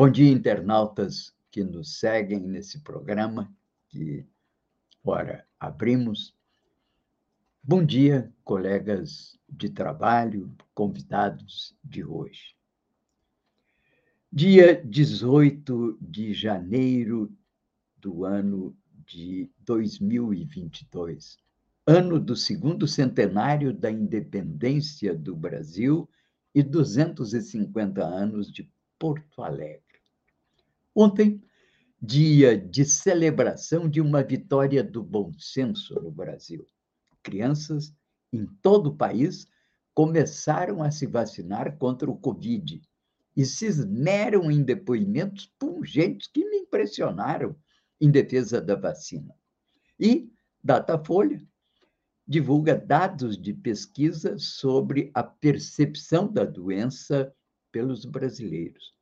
Bom dia, internautas que nos seguem nesse programa que, ora, abrimos. Bom dia, colegas de trabalho, convidados de hoje. Dia 18 de janeiro do ano de 2022, ano do segundo centenário da independência do Brasil e 250 anos de Porto Alegre. Ontem, dia de celebração de uma vitória do bom senso no Brasil. Crianças em todo o país começaram a se vacinar contra o Covid e se esmeram em depoimentos pungentes que me impressionaram em defesa da vacina. E Datafolha divulga dados de pesquisa sobre a percepção da doença pelos brasileiros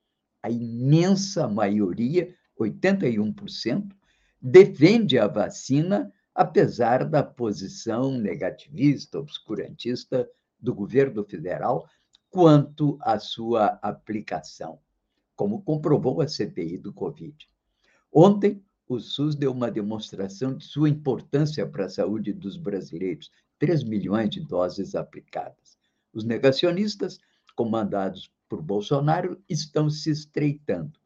a imensa maioria, 81%, defende a vacina, apesar da posição negativista, obscurantista do governo federal quanto à sua aplicação, como comprovou a CPI do Covid. Ontem, o SUS deu uma demonstração de sua importância para a saúde dos brasileiros, 3 milhões de doses aplicadas. Os negacionistas, comandados por Bolsonaro estão se estreitando.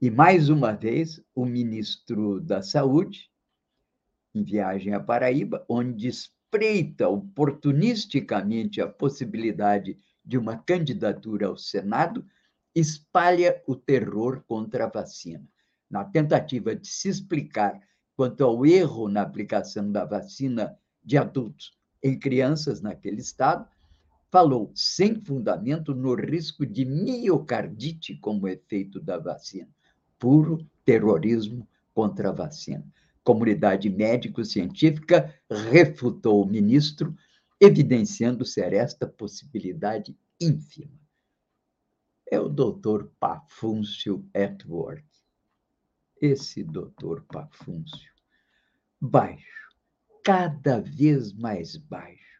E, mais uma vez, o ministro da Saúde, em viagem à Paraíba, onde espreita oportunisticamente a possibilidade de uma candidatura ao Senado, espalha o terror contra a vacina. Na tentativa de se explicar quanto ao erro na aplicação da vacina de adultos em crianças naquele estado, falou sem fundamento no risco de miocardite como efeito da vacina. Puro terrorismo contra a vacina. Comunidade médico-científica refutou o ministro, evidenciando ser esta possibilidade ínfima. É o doutor Pafúncio Edward. Esse doutor Pafúncio, baixo, cada vez mais baixo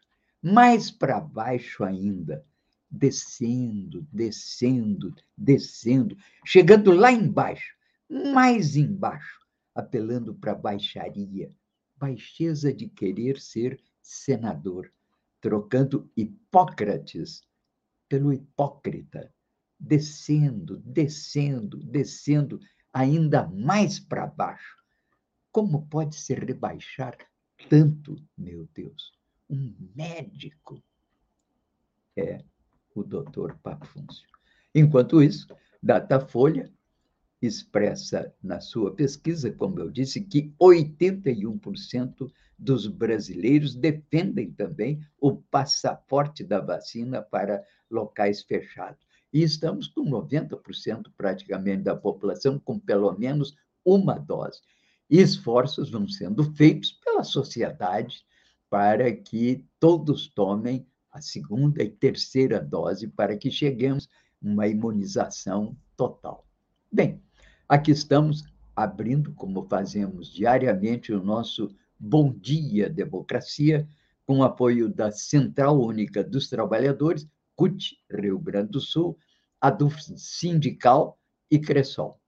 mais para baixo ainda, descendo, descendo, descendo, chegando lá embaixo, mais embaixo, apelando para baixaria, baixeza de querer ser senador, trocando Hipócrates pelo hipócrita, descendo, descendo, descendo ainda mais para baixo. Como pode se rebaixar tanto, meu Deus? Um médico é o doutor Pafúncio. Enquanto isso, Datafolha expressa na sua pesquisa, como eu disse, que 81% dos brasileiros defendem também o passaporte da vacina para locais fechados. E estamos com 90% praticamente da população com pelo menos uma dose. E esforços vão sendo feitos pela sociedade, para que todos tomem a segunda e terceira dose para que cheguemos a uma imunização total. Bem, aqui estamos abrindo, como fazemos diariamente, o nosso Bom Dia Democracia, com o apoio da Central Única dos Trabalhadores, CUT, Rio Grande do Sul, a do Sindical e Cressol.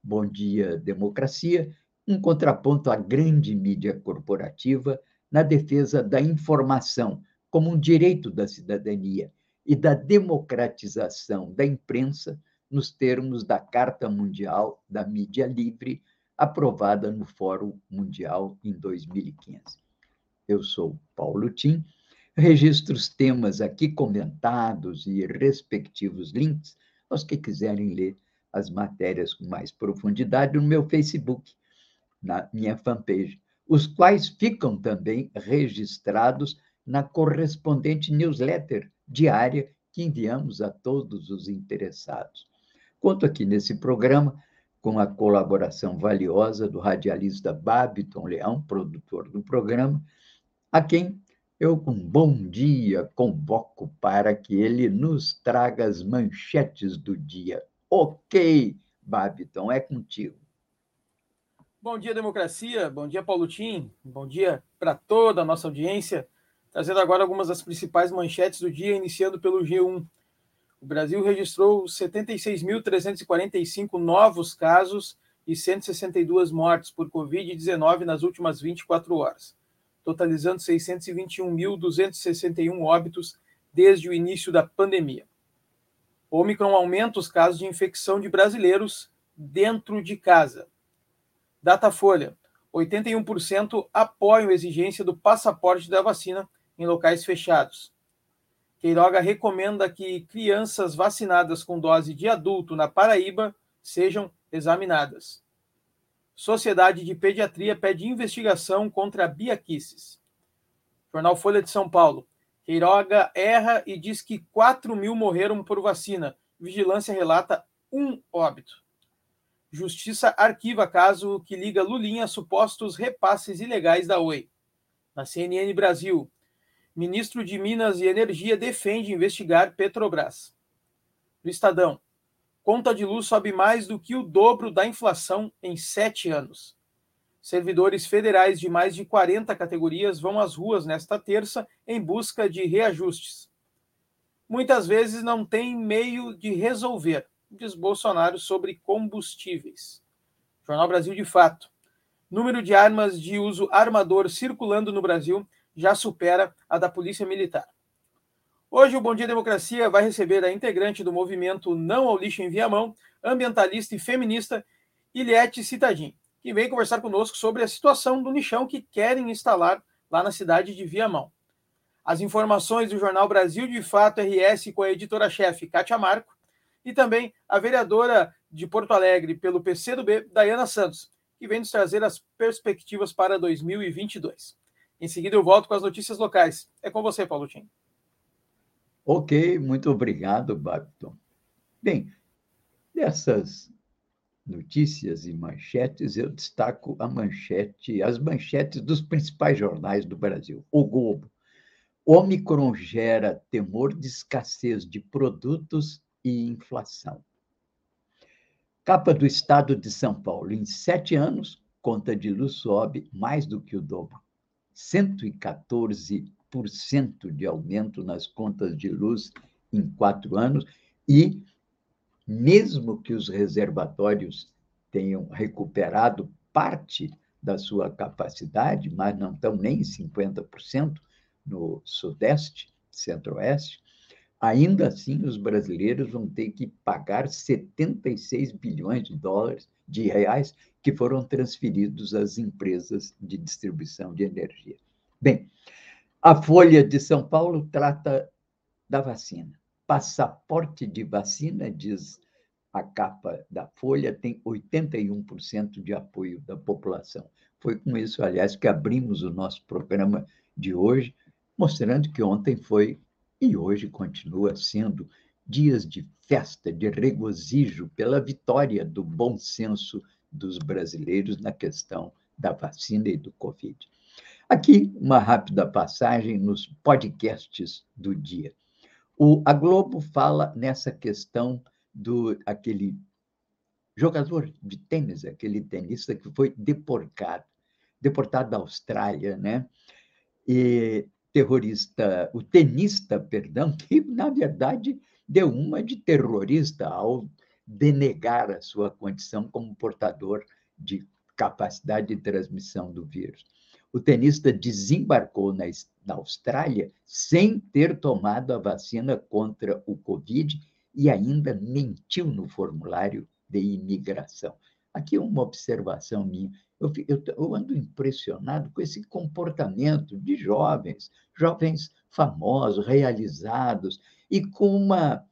Bom Dia Democracia, um contraponto à grande mídia corporativa na defesa da informação como um direito da cidadania e da democratização da imprensa nos termos da Carta Mundial da Mídia Livre, aprovada no Fórum Mundial em 2015. Eu sou Paulo Tim, registro os temas aqui comentados e respectivos links aos que quiserem ler as matérias com mais profundidade no meu Facebook, na minha fanpage os quais ficam também registrados na correspondente newsletter diária que enviamos a todos os interessados. Conto aqui nesse programa com a colaboração valiosa do radialista Babiton Leão, produtor do programa, a quem eu, com bom dia, convoco para que ele nos traga as manchetes do dia. Ok, Babiton, é contigo. Bom dia, democracia. Bom dia, Paulo Tim. Bom dia para toda a nossa audiência. Trazendo agora algumas das principais manchetes do dia, iniciando pelo G1. O Brasil registrou 76.345 novos casos e 162 mortes por Covid-19 nas últimas 24 horas, totalizando 621.261 óbitos desde o início da pandemia. O Omicron aumenta os casos de infecção de brasileiros dentro de casa. Datafolha: 81% apoiam a exigência do passaporte da vacina em locais fechados. Queiroga recomenda que crianças vacinadas com dose de adulto na Paraíba sejam examinadas. Sociedade de Pediatria pede investigação contra biaquices. Jornal Folha de São Paulo. Queiroga erra e diz que 4 mil morreram por vacina. Vigilância relata um óbito. Justiça arquiva caso que liga Lulinha a supostos repasses ilegais da Oi. Na CNN Brasil, Ministro de Minas e Energia defende investigar Petrobras. No Estadão, conta de luz sobe mais do que o dobro da inflação em sete anos. Servidores federais de mais de 40 categorias vão às ruas nesta terça em busca de reajustes. Muitas vezes não tem meio de resolver, diz Bolsonaro sobre combustíveis. Jornal Brasil de Fato. Número de armas de uso armador circulando no Brasil já supera a da Polícia Militar. Hoje, o Bom Dia Democracia vai receber a integrante do movimento Não ao Lixo em Viamão, ambientalista e feminista, Iliette Citadin, que vem conversar conosco sobre a situação do lixão que querem instalar lá na cidade de Viamão. As informações do jornal Brasil de Fato RS com a editora-chefe Kátia Marco e também a vereadora de Porto Alegre pelo PCdoB, Dayana Santos, que vem nos trazer as perspectivas para 2022. Em seguida, eu volto com as notícias locais. É com você, Paulo Tim. Ok, muito obrigado, Babton. Bem, dessas notícias e manchetes, eu destaco a manchete, as manchetes dos principais jornais do Brasil. O Globo. Omicron gera temor de escassez de produtos e inflação. Capa do Estado de São Paulo. Em sete anos, conta de luz sobe mais do que o dobro. 114% de aumento nas contas de luz em quatro anos, e mesmo que os reservatórios tenham recuperado parte da sua capacidade, mas não estão nem em 50% no Sudeste, Centro-Oeste, ainda assim os brasileiros vão ter que pagar 76 bilhões de dólares de reais que foram transferidos às empresas de distribuição de energia. Bem, a Folha de São Paulo trata da vacina. Passaporte de vacina, diz a capa da Folha, tem 81% de apoio da população. Foi com isso, aliás, que abrimos o nosso programa de hoje, mostrando que ontem foi e hoje continua sendo dias de festa, de regozijo pela vitória do bom senso dos brasileiros na questão da vacina e do Covid. Aqui, uma rápida passagem nos podcasts do dia. O, a Globo fala nessa questão do aquele jogador de tênis, aquele tenista que foi deportado, deportado da Austrália, né? E terrorista, o tenista, perdão, que na verdade deu uma de terrorista ao denegar a sua condição como portador de capacidade de transmissão do vírus. O tenista desembarcou na, na Austrália sem ter tomado a vacina contra o Covid e ainda mentiu no formulário de imigração. Aqui uma observação minha. Eu, eu, eu, ando impressionado com esse comportamento de jovens, jovens famosos, realizados, e com uma,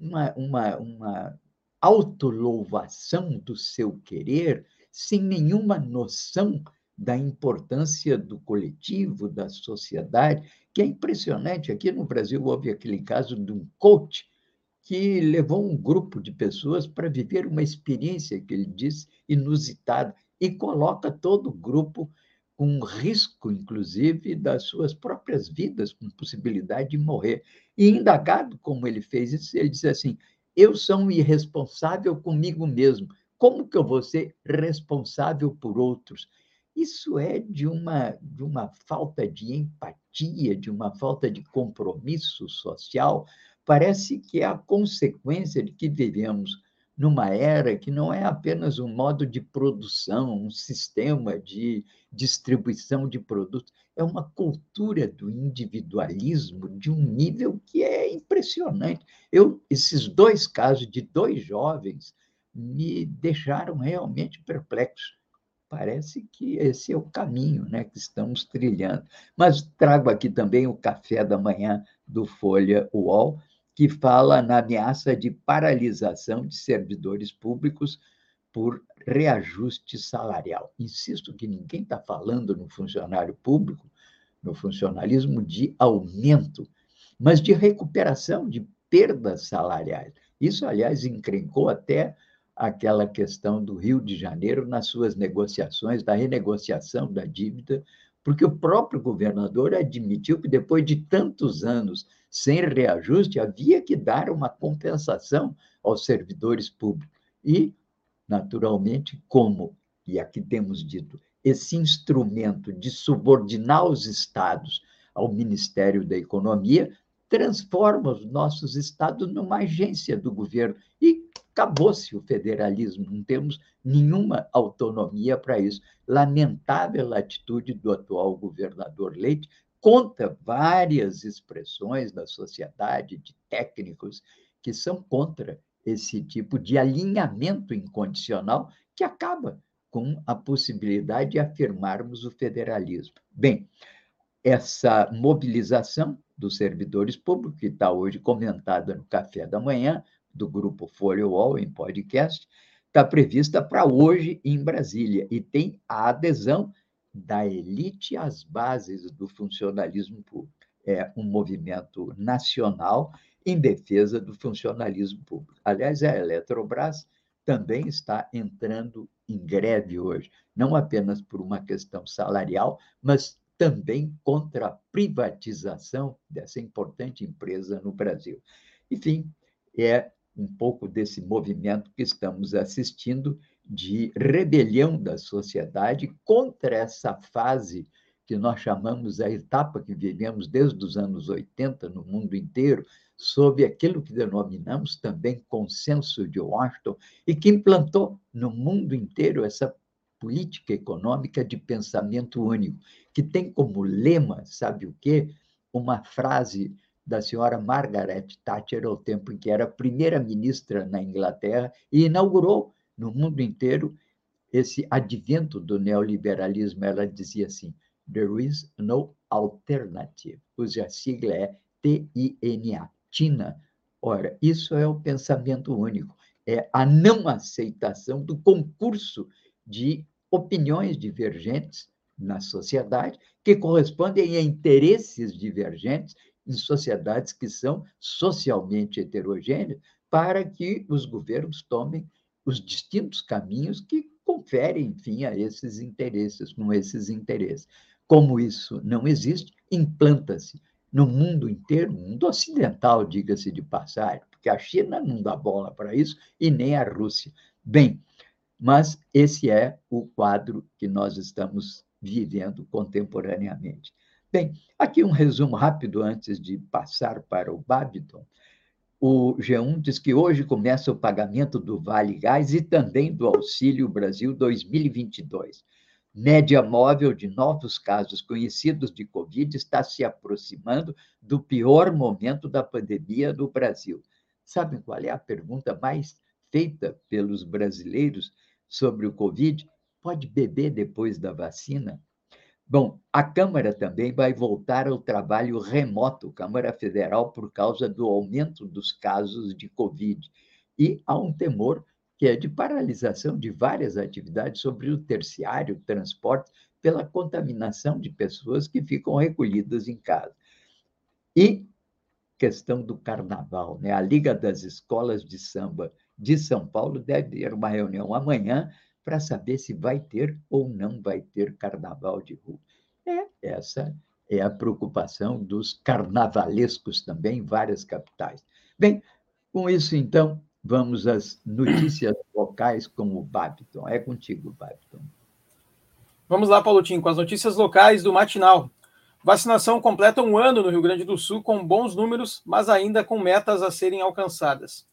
uma, uma, uma autolouvação do seu querer, sem nenhuma noção da importância do coletivo, da sociedade, que é impressionante. Aqui no Brasil houve aquele caso de um coach que levou um grupo de pessoas para viver uma experiência que ele diz inusitada e coloca todo o grupo com risco, inclusive, das suas próprias vidas, com possibilidade de morrer. E indagado como ele fez isso, ele diz assim: Eu sou um irresponsável comigo mesmo. Como que eu vou ser responsável por outros? Isso é de uma, de uma falta de empatia, de uma falta de compromisso social. Parece que é a consequência de que vivemos numa era que não é apenas um modo de produção, um sistema de distribuição de produtos, é uma cultura do individualismo de um nível que é impressionante. Eu, esses dois casos de dois jovens me deixaram realmente perplexo. Parece que esse é o caminho né, que estamos trilhando. Mas trago aqui também o café da manhã do Folha UOL, que fala na ameaça de paralisação de servidores públicos por reajuste salarial. Insisto que ninguém está falando no funcionário público, no funcionalismo, de aumento, mas de recuperação de perdas salariais. Isso, aliás, encrencou até aquela questão do Rio de Janeiro nas suas negociações, da renegociação da dívida, porque o próprio governador admitiu que depois de tantos anos sem reajuste, havia que dar uma compensação aos servidores públicos. E, naturalmente, como, e aqui temos dito, esse instrumento de subordinar os estados ao Ministério da Economia transforma os nossos estados numa agência do governo. E acabou-se o federalismo, não temos nenhuma autonomia para isso. Lamentável atitude do atual governador Leite, conta várias expressões da sociedade, de técnicos, que são contra esse tipo de alinhamento incondicional que acaba com a possibilidade de afirmarmos o federalismo. Bem, essa mobilização dos servidores públicos, que está hoje comentada no café da manhã, do grupo Folha UOL, em podcast, está prevista para hoje em Brasília e tem a adesão da elite às bases do funcionalismo público. É um movimento nacional em defesa do funcionalismo público. Aliás, a Eletrobras também está entrando em greve hoje, não apenas por uma questão salarial, mas também contra a privatização dessa importante empresa no Brasil. Enfim, é um pouco desse movimento que estamos assistindo de rebelião da sociedade contra essa fase que nós chamamos a etapa que vivemos desde os anos 80 no mundo inteiro, sob aquilo que denominamos também consenso de Washington, e que implantou no mundo inteiro essa política econômica de pensamento único, que tem como lema, sabe o quê? Uma frase da senhora Margaret Thatcher, ao tempo em que era primeira-ministra na Inglaterra, e inaugurou no mundo inteiro esse advento do neoliberalismo. Ela dizia assim: There is no alternative, cuja sigla é TINA, TINA. Ora, isso é o pensamento único, é a não aceitação do concurso de opiniões divergentes na sociedade, que correspondem a interesses divergentes em sociedades que são socialmente heterogêneas, para que os governos tomem os distintos caminhos que conferem, enfim, a esses interesses, com esses interesses. Como isso não existe, implanta-se no mundo inteiro, no mundo ocidental, diga-se de passagem, porque a China não dá bola para isso e nem a Rússia. Bem, mas esse é o quadro que nós estamos vivendo contemporaneamente. Bem, aqui um resumo rápido antes de passar para o Babiton. O G1 diz que hoje começa o pagamento do Vale Gás e também do Auxílio Brasil 2022. Média móvel de novos casos conhecidos de Covid está se aproximando do pior momento da pandemia no Brasil. Sabem qual é a pergunta mais feita pelos brasileiros sobre o Covid? Pode beber depois da vacina? Bom, a Câmara também vai voltar ao trabalho remoto, Câmara Federal, por causa do aumento dos casos de Covid. E há um temor que é de paralisação de várias atividades sobre o terciário, transporte, pela contaminação de pessoas que ficam recolhidas em casa. E questão do carnaval. Né? A Liga das Escolas de Samba de São Paulo deve ter uma reunião amanhã para saber se vai ter ou não vai ter carnaval de rua. É, essa é a preocupação dos carnavalescos também em várias capitais. Bem, com isso, então, vamos às notícias locais com o Babiton. É contigo, Babiton. Vamos lá, Paulotinho, com as notícias locais do Matinal. Vacinação completa um ano no Rio Grande do Sul com bons números, mas ainda com metas a serem alcançadas.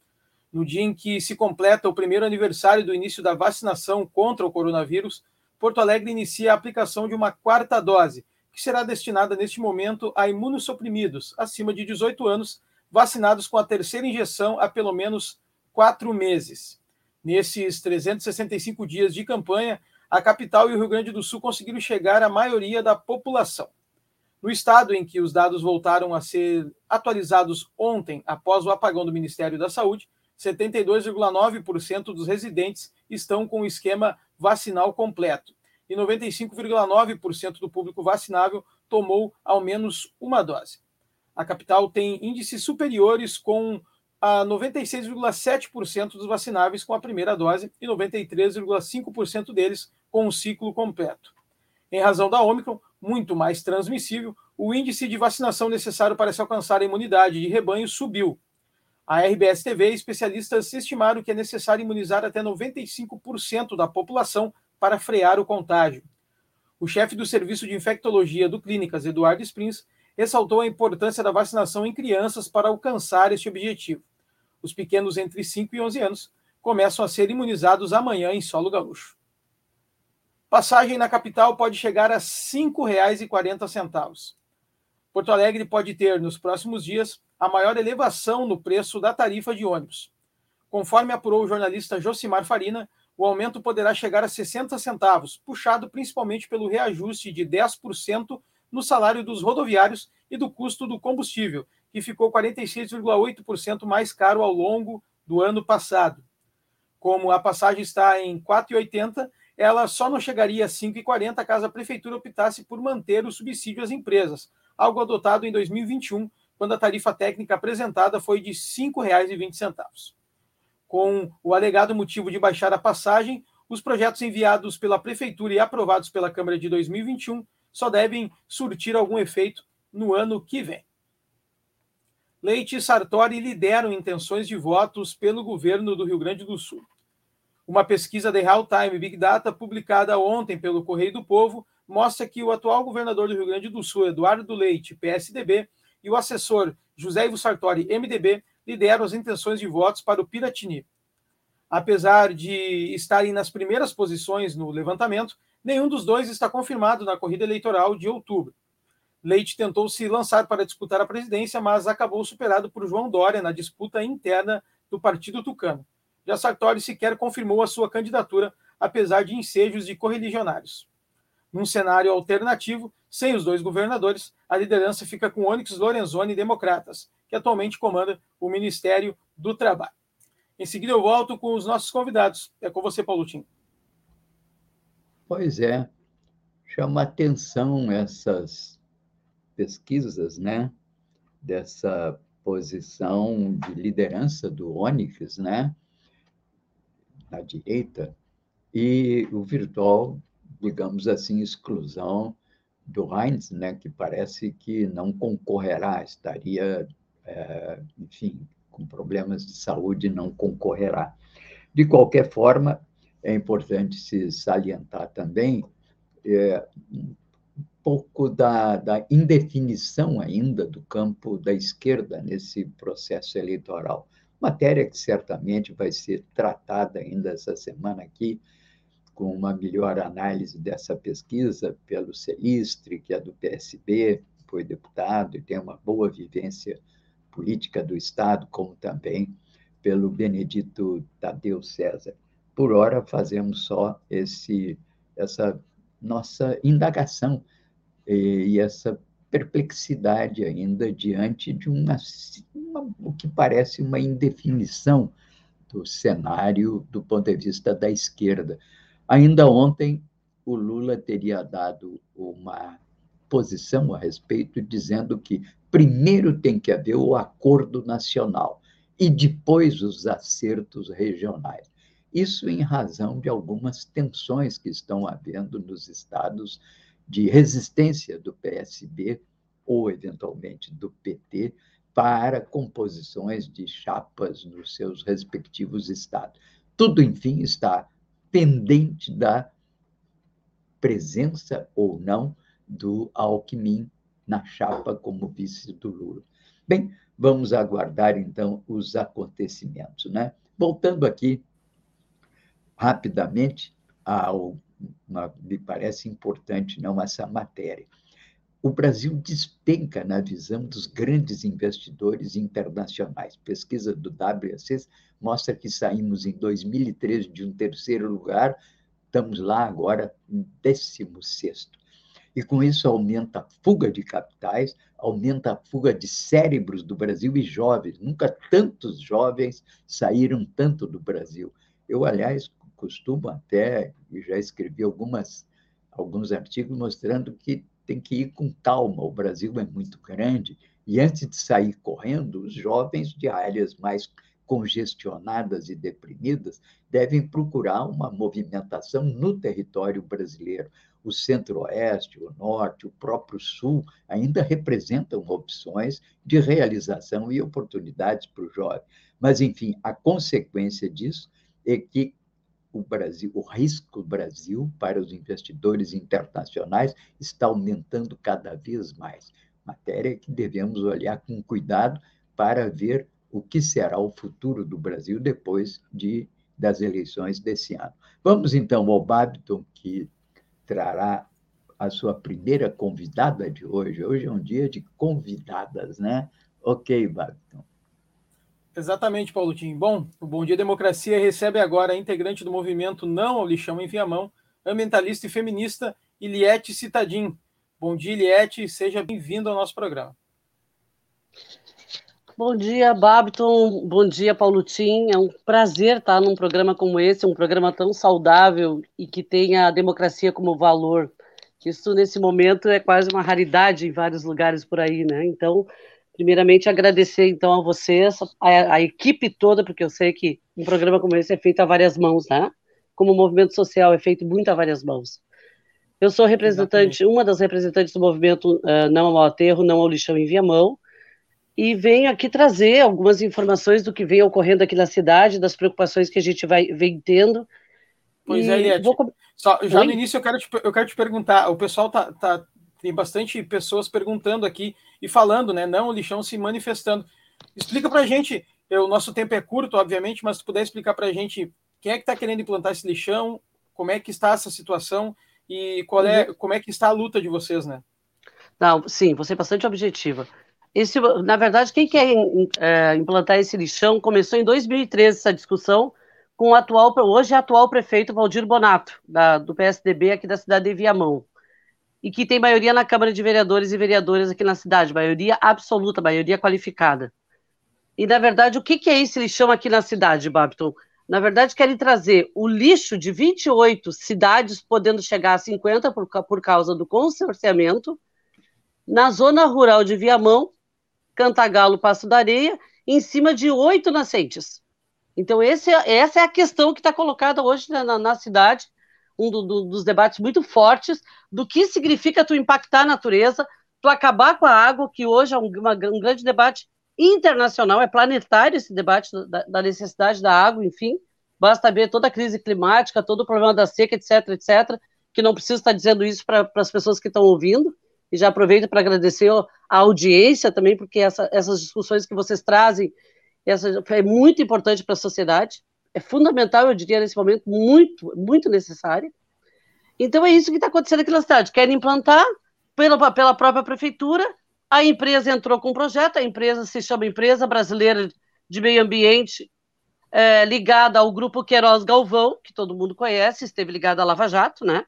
No dia em que se completa o primeiro aniversário do início da vacinação contra o coronavírus, Porto Alegre inicia a aplicação de uma quarta dose, que será destinada neste momento a imunossuprimidos acima de 18 anos, vacinados com a terceira injeção há pelo menos quatro meses. Nesses 365 dias de campanha, a capital e o Rio Grande do Sul conseguiram chegar à maioria da população. No estado em que os dados voltaram a ser atualizados ontem, após o apagão do Ministério da Saúde, 72,9% dos residentes estão com o esquema vacinal completo e 95,9% do público vacinável tomou ao menos uma dose. A capital tem índices superiores com a 96,7% dos vacináveis com a primeira dose e 93,5% deles com o ciclo completo. Em razão da Ômicron, muito mais transmissível, o índice de vacinação necessário para se alcançar a imunidade de rebanho subiu. A RBS TV especialistas estimaram que é necessário imunizar até 95% da população para frear o contágio. O chefe do Serviço de Infectologia do Clínicas, Eduardo Sprins, ressaltou a importância da vacinação em crianças para alcançar este objetivo. Os pequenos entre 5 e 11 anos começam a ser imunizados amanhã em solo gaúcho. Passagem na capital pode chegar a R$ 5,40. Porto Alegre pode ter, nos próximos dias, a maior elevação no preço da tarifa de ônibus. Conforme apurou o jornalista Josimar Farina, o aumento poderá chegar a 60 centavos, puxado principalmente pelo reajuste de 10% no salário dos rodoviários e do custo do combustível, que ficou 46,8% mais caro ao longo do ano passado. Como a passagem está em R$ 4,80, ela só não chegaria a 5,40 caso a prefeitura optasse por manter o subsídio às empresas, algo adotado em 2021, quando a tarifa técnica apresentada foi de R$ 5,20. Com o alegado motivo de baixar a passagem, os projetos enviados pela prefeitura e aprovados pela Câmara de 2021 só devem surtir algum efeito no ano que vem. Leite e Sartori lideram intenções de votos pelo governo do Rio Grande do Sul. Uma pesquisa de Real Time Big Data, publicada ontem pelo Correio do Povo, mostra que o atual governador do Rio Grande do Sul, Eduardo Leite, PSDB, e o assessor José Ivo Sartori, MDB, lideram as intenções de votos para o Piratini. Apesar de estarem nas primeiras posições no levantamento, nenhum dos dois está confirmado na corrida eleitoral de outubro. Leite tentou se lançar para disputar a presidência, mas acabou superado por João Dória na disputa interna do Partido Tucano. Já Sartori sequer confirmou a sua candidatura, apesar de ensejos de correligionários. Num cenário alternativo, sem os dois governadores, a liderança fica com Onyx Lorenzoni Democratas, que atualmente comanda o Ministério do Trabalho. Em seguida, eu volto com os nossos convidados. É com você, Paulo Pois é, chama atenção essas pesquisas, né? Dessa posição de liderança do Onyx, né? na direita, e o virtual, digamos assim, exclusão do Heinz, né, que parece que não concorrerá, estaria, é, enfim, com problemas de saúde, não concorrerá. De qualquer forma, é importante se salientar também é, um pouco da, da indefinição ainda do campo da esquerda nesse processo eleitoral matéria que certamente vai ser tratada ainda essa semana aqui, com uma melhor análise dessa pesquisa pelo Celistre, que é do PSB, foi deputado e tem uma boa vivência política do Estado, como também pelo Benedito Tadeu César. Por hora, fazemos só esse, essa nossa indagação e essa perplexidade ainda diante de uma, uma, o que parece uma indefinição do cenário do ponto de vista da esquerda. Ainda ontem, o Lula teria dado uma posição a respeito, dizendo que primeiro tem que haver o acordo nacional e depois os acertos regionais. Isso em razão de algumas tensões que estão havendo nos estados de resistência do PSB ou, eventualmente, do PT para composições de chapas nos seus respectivos estados. Tudo, enfim, está pendente da presença ou não do Alckmin na chapa como vice do Lula. Bem, vamos aguardar então os acontecimentos, né? Voltando aqui rapidamente ao uma, me parece importante não essa matéria. O Brasil despenca na visão dos grandes investidores internacionais. Pesquisa do WAC mostra que saímos em 2013 de um terceiro lugar, estamos lá agora em 16 e com isso aumenta a fuga de capitais, aumenta a fuga de cérebros do Brasil e jovens. Nunca tantos jovens saíram tanto do Brasil. Eu, aliás, costumo até, e já escrevi algumas, alguns artigos mostrando que tem que ir com calma, o Brasil é muito grande, e antes de sair correndo, os jovens de áreas mais congestionadas e deprimidas devem procurar uma movimentação no território brasileiro. O centro-oeste, o norte, o próprio sul ainda representam opções de realização e oportunidades para o jovem. Mas, enfim, a consequência disso é que o Brasil, o risco Brasil para os investidores internacionais está aumentando cada vez mais. Matéria que devemos olhar com cuidado para ver o que será o futuro do Brasil depois de, das eleições desse ano. Vamos então ao Babiton, que trará a sua primeira convidada de hoje. Hoje é um dia de convidadas, né? Ok, Babiton. Exatamente, Paulo Tim. Bom, o Bom Dia Democracia recebe agora a integrante do movimento Não ao Lixão em Viamão, ambientalista e feminista, Iliette Citadim. Bom dia, Iliette, seja bem-vindo ao nosso programa. Bom dia, Babiton. Bom dia, Paulo Tim. É um prazer estar num programa como esse, um programa tão saudável e que tenha a democracia como valor. Isso, nesse momento, é quase uma raridade em vários lugares por aí, né? Então, Primeiramente, agradecer então a vocês, a, a, equipe toda, porque eu sei que um programa como esse é feito a várias mãos, né? Como o movimento social é feito muito a várias mãos. Eu sou representante, Exatamente. uma das representantes do movimento uh, Não ao Aterro, Não ao Lixão em Viamão, e venho aqui trazer algumas informações do que vem ocorrendo aqui na cidade, das preocupações que a gente vai vem tendo. Pois é, Eliette. Vou... Só, já Oi? no início eu quero, te, eu quero te perguntar, o pessoal tá, tá, tem bastante pessoas perguntando aqui e falando, né? Não o lixão se manifestando. Explica para a gente, o nosso tempo é curto, obviamente, mas se puder explicar para a gente quem é que está querendo implantar esse lixão, como é que está essa situação e qual é, uhum. como é que está a luta de vocês, né? Não, sim, você é bastante objetiva. Esse, na verdade, quem quer é, implantar esse lixão começou em 2013 essa discussão com o atual, hoje é atual prefeito Valdir Bonato, da, do PSDB aqui da cidade de Viamão e que tem maioria na Câmara de Vereadores e Vereadoras aqui na cidade, maioria absoluta, maioria qualificada. E, na verdade, o que, que é esse lixão aqui na cidade, Babton? Na verdade, querem trazer o lixo de 28 cidades, podendo chegar a 50 por, por causa do consorciamento, na zona rural de Viamão, Cantagalo, Passo da Areia, em cima de oito nascentes. Então, esse, é, essa é a questão que está colocada hoje na, na, na cidade, um do, do, dos debates muito fortes do que significa tu impactar a natureza, tu acabar com a água, que hoje é um, uma, um grande debate internacional, é planetário esse debate da, da, necessidade da água, enfim, basta ver toda a crise climática, todo o problema da seca, etc, etc, que não preciso estar dizendo isso para as pessoas que estão ouvindo, e já aproveito para agradecer a audiência também, porque essa, essas discussões que vocês trazem essa, é muito importante para a sociedade, é fundamental, eu diria, nesse momento, muito, muito necessária. Então é isso que está acontecendo aqui na cidade. Querem implantar pela, pela própria prefeitura, a empresa entrou com um projeto, a empresa se chama Empresa Brasileira de Meio Ambiente, é, ligada ao grupo Queiroz Galvão, que todo mundo conhece, esteve ligada à Lava Jato, né?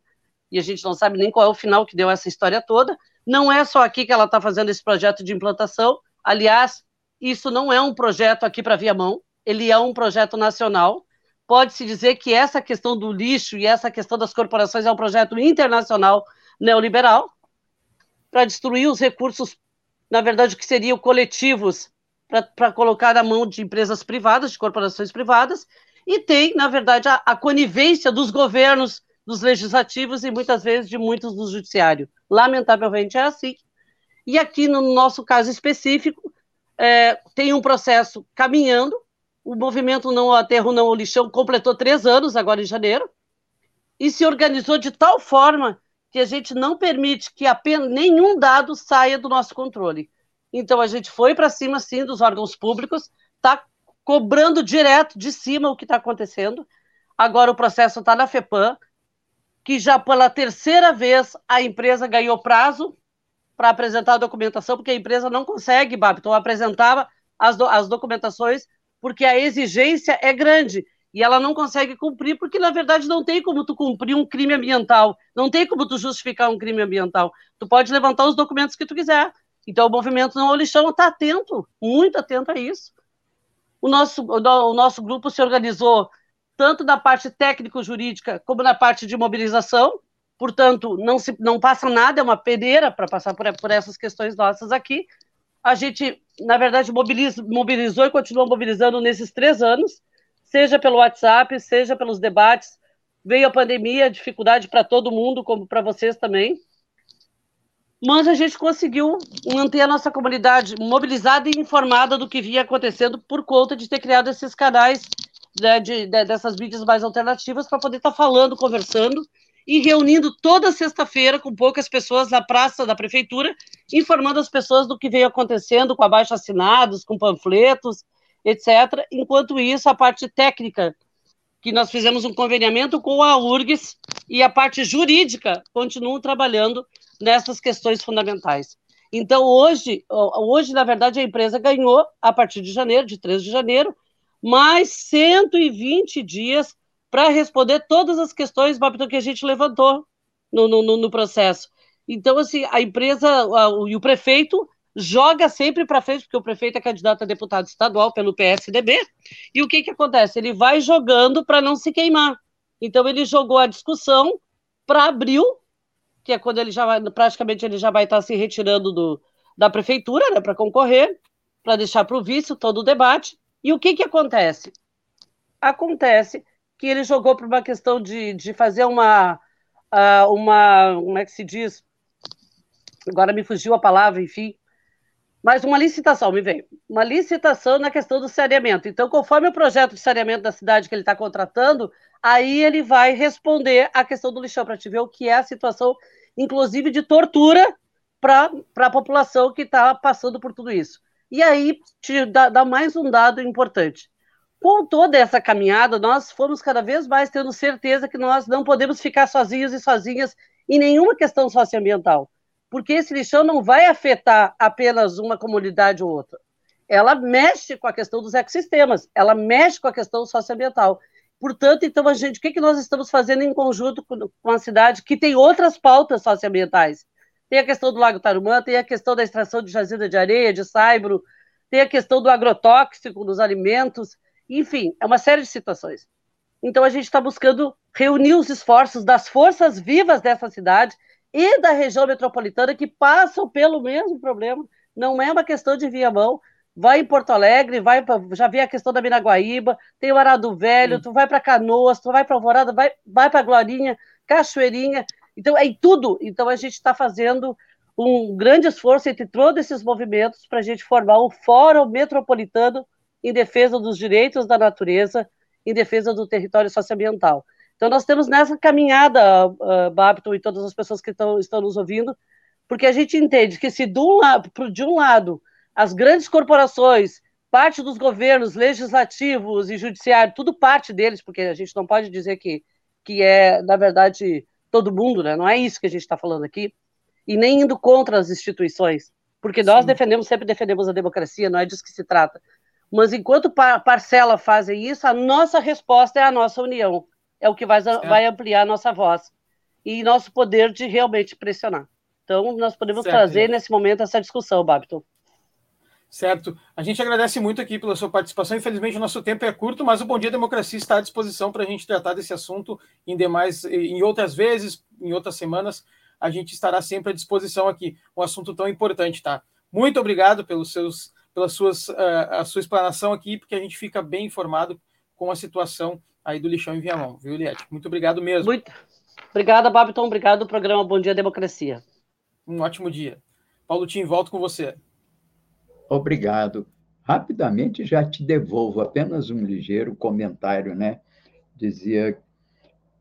E a gente não sabe nem qual é o final que deu essa história toda. Não é só aqui que ela está fazendo esse projeto de implantação. Aliás, isso não é um projeto aqui para Viamão, ele é um projeto nacional. Pode-se dizer que essa questão do lixo e essa questão das corporações é um projeto internacional neoliberal. para destruir os recursos, na verdade, que seriam coletivos, para colocar na mão de empresas privadas, de corporações privadas, e tem, na verdade, a, a conivência dos governos, dos legislativos e muitas vezes de muitos do judiciário. Lamentavelmente é assim. E aqui, no nosso caso específico, é, tem um processo caminhando. O movimento Não Aterro Não ao Lixão completou três anos, agora em janeiro, e se organizou de tal forma que a gente não permite que apenas nenhum dado saia do nosso controle. Então a gente foi para cima, sim, dos órgãos públicos, está cobrando direto de cima o que está acontecendo. Agora o processo está na FEPAM, que já pela terceira vez a empresa ganhou prazo para apresentar a documentação, porque a empresa não consegue, Babton, apresentar as, do, as documentações, porque a exigência é grande e ela não consegue cumprir, porque na verdade não tem como tu cumprir um crime ambiental, não tem como tu justificar um crime ambiental. Tu pode levantar os documentos que tu quiser. Então o movimento não lixão está atento, muito atento a isso. O nosso, o nosso grupo se organizou tanto na parte técnico-jurídica como na parte de mobilização, portanto, não, se, não passa nada, é uma peneira para passar por, por essas questões nossas aqui. A gente, na verdade, mobilizou e continua mobilizando nesses três anos, seja pelo WhatsApp, seja pelos debates. Veio a pandemia, dificuldade para todo mundo, como para vocês também. Mas a gente conseguiu manter a nossa comunidade mobilizada e informada do que vinha acontecendo por conta de ter criado esses canais né, de, de, dessas mídias mais alternativas para poder estar tá falando, conversando e reunindo toda sexta-feira com poucas pessoas na praça da prefeitura, informando as pessoas do que veio acontecendo com abaixo assinados, com panfletos, etc. Enquanto isso, a parte técnica, que nós fizemos um conveniamento com a URGS e a parte jurídica continuam trabalhando nessas questões fundamentais. Então, hoje, hoje, na verdade, a empresa ganhou, a partir de janeiro, de 3 de janeiro, mais 120 dias para responder todas as questões que a gente levantou no, no, no processo. Então, assim, a empresa a, o, e o prefeito joga sempre para frente, porque o prefeito é candidato a deputado estadual pelo PSDB, e o que, que acontece? Ele vai jogando para não se queimar. Então, ele jogou a discussão para abril, que é quando ele já vai, praticamente ele já vai estar se retirando do, da prefeitura, né, para concorrer, para deixar para o vice todo o debate. E o que, que acontece? Acontece que ele jogou para uma questão de, de fazer uma, uh, uma. Como é que se diz? Agora me fugiu a palavra, enfim. Mas uma licitação, me veio. Uma licitação na questão do saneamento. Então, conforme o projeto de saneamento da cidade que ele está contratando, aí ele vai responder à questão do lixão, para te ver o que é a situação, inclusive de tortura para a população que está passando por tudo isso. E aí te dá, dá mais um dado importante. Com toda essa caminhada, nós fomos cada vez mais tendo certeza que nós não podemos ficar sozinhos e sozinhas em nenhuma questão socioambiental, porque esse lixão não vai afetar apenas uma comunidade ou outra. Ela mexe com a questão dos ecossistemas, ela mexe com a questão socioambiental. Portanto, então, a gente, o que, que nós estamos fazendo em conjunto com, a cidade que tem outras pautas socioambientais? tem a questão do Lago Tarumã, tem a questão da extração de jazida de areia, de saibro, tem a questão do agrotóxico nos alimentos, enfim, é uma série de situações. Então a gente está buscando reunir os esforços das forças vivas dessa cidade e da região metropolitana que passam pelo mesmo problema. Não é uma questão de Viamão. Vai em Porto Alegre, vai pra, já vi a questão da Minaguaíba, tem o Arado Velho, Sim. tu vai para Canoas, tu vai para Alvorada, vai, vai para Glorinha, Cachoeirinha. Então, é em tudo. Então, a gente está fazendo um grande esforço entre todos esses movimentos para a gente formar um fórum metropolitano em defesa dos direitos da natureza, em defesa do território socioambiental. Então, nós temos nessa caminhada, uh, Babton e todas as pessoas que estão, estão nos ouvindo, porque a gente entende que se de um, lado, de um lado as grandes corporações, parte dos governos legislativos e judiciário, tudo parte deles, porque a gente não pode dizer que, que é, na verdade, todo mundo, né? Não é isso que a gente está falando aqui. E nem indo contra as instituições, porque nós Sim. defendemos, sempre defendemos a democracia, não é disso que se trata. Mas enquanto par parcela fazem isso, a nossa resposta é a nossa união. É o que vai, vai ampliar a nossa voz e nosso poder de realmente pressionar. Então, nós podemos certo. trazer nesse momento essa discussão, Babton. Certo. A gente agradece muito aqui pela sua participação. Infelizmente, o nosso tempo é curto, mas o Bom Dia Democracia está à disposição para a gente tratar desse assunto em demais, em outras vezes, em outras semanas. a gente estará sempre à disposição aqui. Um assunto tão importante, tá? Muito obrigado pelos seus, pela suas, uh, a sua explanação aqui, porque a gente fica bem informado com a situação aí do lixão em Viamão, viu, Liette? Muito obrigado mesmo. Muito. Obrigada, Babiton. Obrigado, programa Bom Dia Democracia. Um ótimo dia. Paulo Tim, volto com você. Obrigado. Rapidamente já te devolvo apenas um ligeiro comentário, né? Dizia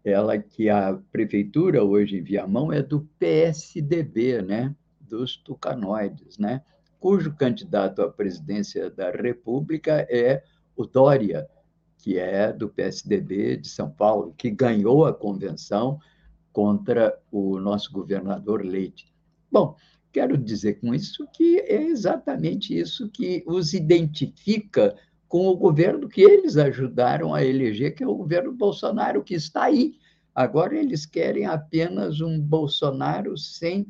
ela que a prefeitura hoje em Viamão é do PSDB, né? Dos tucanoides, né? Cujo candidato à presidência da República é o Dória, que é do PSDB de São Paulo, que ganhou a convenção contra o nosso governador Leite. Bom, quero dizer com isso que é exatamente isso que os identifica com o governo que eles ajudaram a eleger, que é o governo Bolsonaro, que está aí. Agora eles querem apenas um Bolsonaro sem,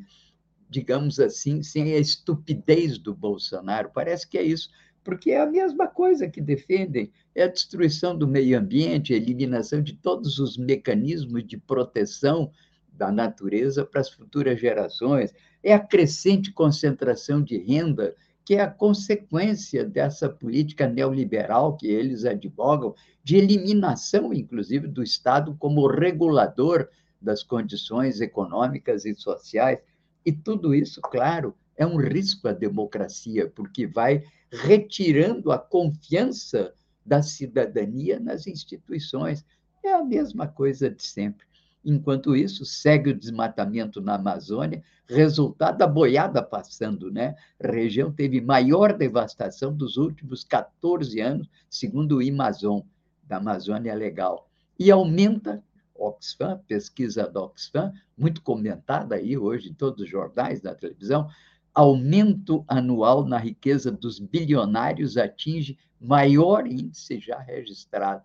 digamos assim, sem a estupidez do Bolsonaro. Parece que é isso, porque é a mesma coisa que defendem, é a destruição do meio ambiente, a eliminação de todos os mecanismos de proteção da natureza para as futuras gerações, é a crescente concentração de renda que é a consequência dessa política neoliberal que eles advogam, de eliminação, inclusive, do Estado como regulador das condições econômicas e sociais. E tudo isso, claro, é um risco à democracia, porque vai retirando a confiança da cidadania nas instituições. É a mesma coisa de sempre. Enquanto isso, segue o desmatamento na Amazônia, resultado da boiada passando, né? A região teve maior devastação dos últimos 14 anos, segundo o Amazon, da Amazônia Legal. E aumenta, Oxfam, pesquisa da Oxfam, muito comentada aí hoje em todos os jornais, na televisão, aumento anual na riqueza dos bilionários atinge maior índice já registrado.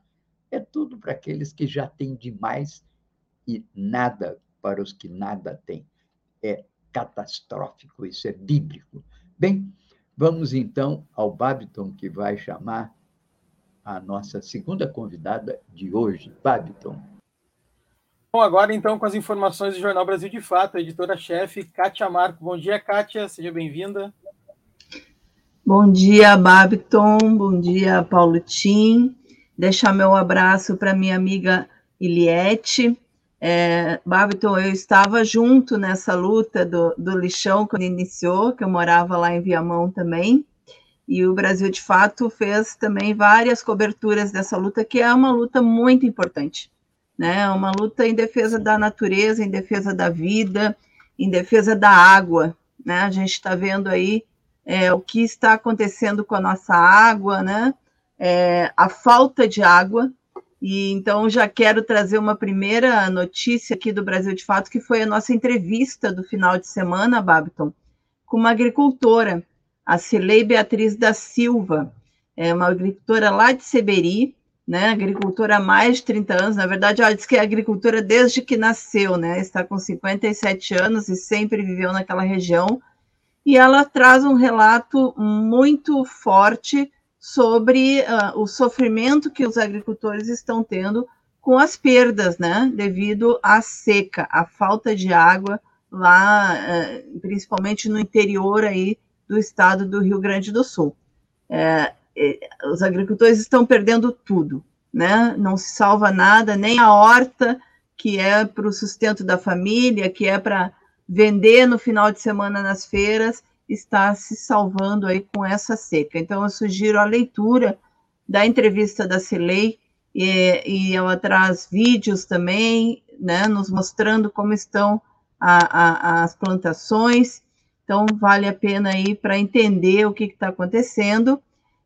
É tudo para aqueles que já têm demais e nada para os que nada têm. É catastrófico, isso é bíblico. Bem, vamos então ao Babiton, que vai chamar a nossa segunda convidada de hoje. Babiton. Bom, agora então com as informações do Jornal Brasil de Fato, editora-chefe Kátia Marco. Bom dia, Kátia, seja bem-vinda. Bom dia, Babiton, bom dia, Paulo Tim. Deixar meu abraço para minha amiga Iliette, é, Babiton, eu estava junto nessa luta do, do lixão quando iniciou, que eu morava lá em Viamão também, e o Brasil, de fato, fez também várias coberturas dessa luta, que é uma luta muito importante, né? Uma luta em defesa da natureza, em defesa da vida, em defesa da água, né? A gente está vendo aí é, o que está acontecendo com a nossa água, né? É, a falta de água, e então já quero trazer uma primeira notícia aqui do Brasil de Fato, que foi a nossa entrevista do final de semana, Babiton, com uma agricultora, a Cilei Beatriz da Silva, é uma agricultora lá de Seberi, né, agricultora há mais de 30 anos, na verdade, ela diz que é agricultora desde que nasceu, né, está com 57 anos e sempre viveu naquela região, e ela traz um relato muito forte sobre uh, o sofrimento que os agricultores estão tendo com as perdas, né, devido à seca, à falta de água lá, uh, principalmente no interior aí do estado do Rio Grande do Sul. É, os agricultores estão perdendo tudo, né? Não se salva nada, nem a horta que é para o sustento da família, que é para vender no final de semana nas feiras, está se salvando aí com essa seca. Então, eu sugiro a leitura da entrevista da Celei, e, e ela traz vídeos também, né, nos mostrando como estão a, a, as plantações. Então, vale a pena aí para entender o que está acontecendo.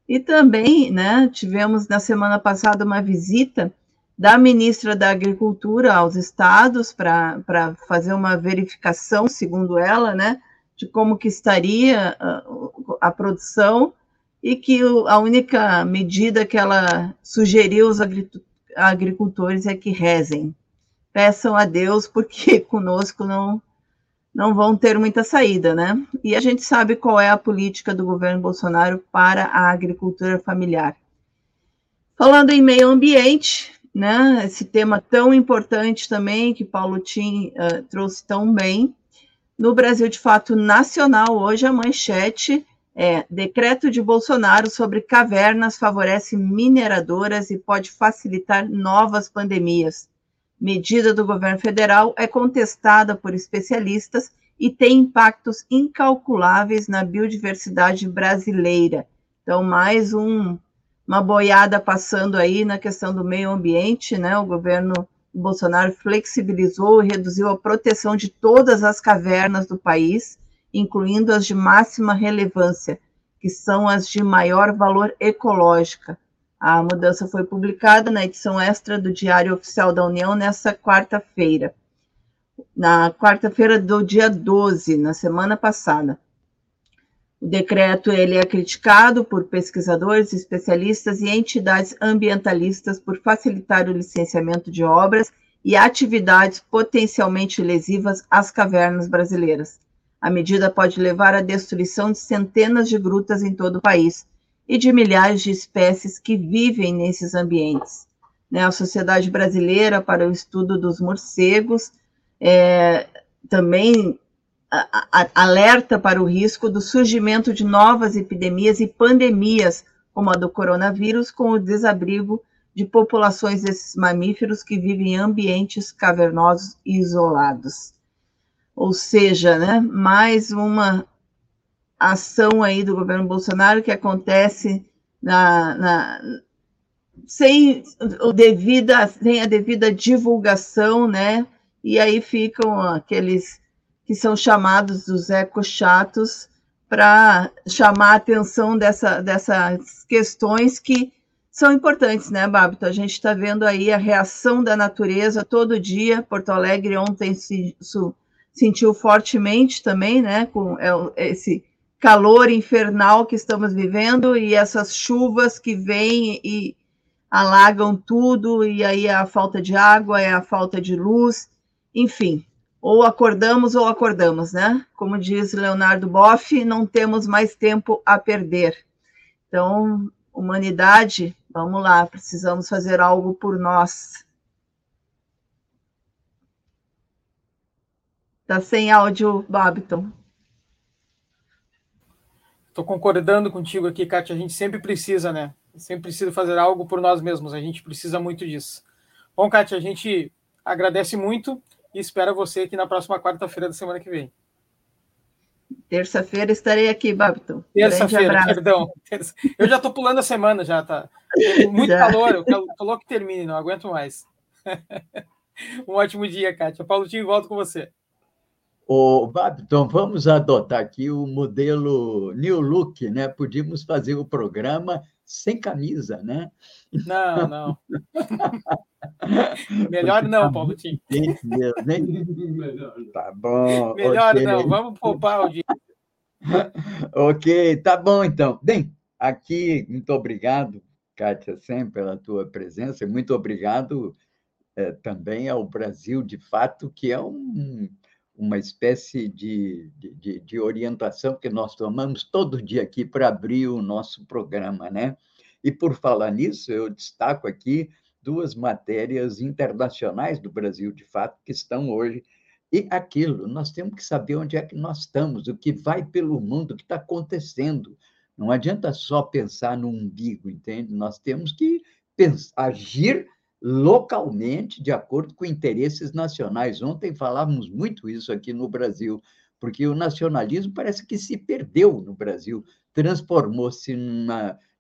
E também, né, tivemos na semana passada uma visita da ministra da Agricultura aos estados para fazer uma verificação, segundo ela, né, de como que estaria a, a produção e que o, a única medida que ela sugeriu aos agricultores é que rezem. Peçam a Deus, porque conosco não, não vão ter muita saída, né? E a gente sabe qual é a política do governo Bolsonaro para a agricultura familiar. Falando em meio ambiente, né? Esse tema tão importante também que Paulo Tim uh, trouxe tão bem, No Brasil de Fato Nacional, hoje a manchete é: decreto de Bolsonaro sobre cavernas favorece mineradoras e pode facilitar novas pandemias. Medida do governo federal é contestada por especialistas e tem impactos incalculáveis na biodiversidade brasileira. Então, mais um, uma boiada passando aí na questão do meio ambiente, né? O governo Bolsonaro flexibilizou e reduziu a proteção de todas as cavernas do país incluindo as de máxima relevância, que são as de maior valor ecológico. A mudança foi publicada na edição extra do Diário Oficial da União nesta quarta-feira. Na quarta-feira do dia 12, na semana passada. O decreto ele é criticado por pesquisadores, especialistas e entidades ambientalistas por facilitar o licenciamento de obras e atividades potencialmente lesivas às cavernas brasileiras. A medida pode levar à destruição de centenas de grutas em todo o país e de milhares de espécies que vivem nesses ambientes. Né, a Sociedade Brasileira para o Estudo dos Morcegos é, também alerta para o risco do surgimento de novas epidemias e pandemias, como a do coronavírus, com o desabrigo de populações desses mamíferos que vivem em ambientes cavernosos e isolados ou seja, né, mais uma ação aí do governo Bolsonaro que acontece na, na sem, o devida, sem a devida divulgação, né? E aí ficam aqueles que são chamados dos ecochatos para chamar a atenção dessa, dessas questões que são importantes, né, Babito? A gente está vendo aí a reação da natureza todo dia. Porto Alegre ontem se, sentiu fortemente também, né, com é esse calor infernal que estamos vivendo e essas chuvas que vêm e alagam tudo, e aí é a falta de água, é a falta de luz, enfim, ou acordamos ou acordamos, né? Como diz Leonardo Boff, não temos mais tempo a perder. Então, humanidade, vamos lá, precisamos fazer algo por nós. Tá sem áudio, Babiton. Estou concordando contigo aqui, Kátia. A gente sempre precisa, né? Sempre precisa fazer algo por nós mesmos. A gente precisa muito disso. Bom, Kátia, a gente agradece muito e espera você aqui na próxima quarta-feira da semana que vem. Terça-feira estarei aqui, Babiton. Terça-feira, perdão. Eu já estou pulando a semana, já tá. Muito já. calor, calor que termine, não aguento mais. Um ótimo dia, Kátia. Paulo Tinho, volto com você. O Babton, vamos adotar aqui o modelo New Look, né? Podíamos fazer o programa sem camisa, né? Não, não. Melhor não, Paulo Tim. Tá bom. Melhor okay. não, vamos poupar o dia. ok, tá bom então. Bem, aqui, muito obrigado, Kátia, sempre pela tua presença, muito obrigado é, também ao Brasil, de fato, que é um uma espécie de, de, de, orientação que nós tomamos todo dia aqui para abrir o nosso programa, né? E por falar nisso, eu destaco aqui duas matérias internacionais do Brasil, de fato, que estão hoje. E aquilo, nós temos que saber onde é que nós estamos, o que vai pelo mundo, o que está acontecendo. Não adianta só pensar no umbigo, entende? Nós temos que pensar, agir localmente, de acordo com interesses nacionais. Ontem falávamos muito isso aqui no Brasil, porque o nacionalismo parece que se perdeu no Brasil, transformou-se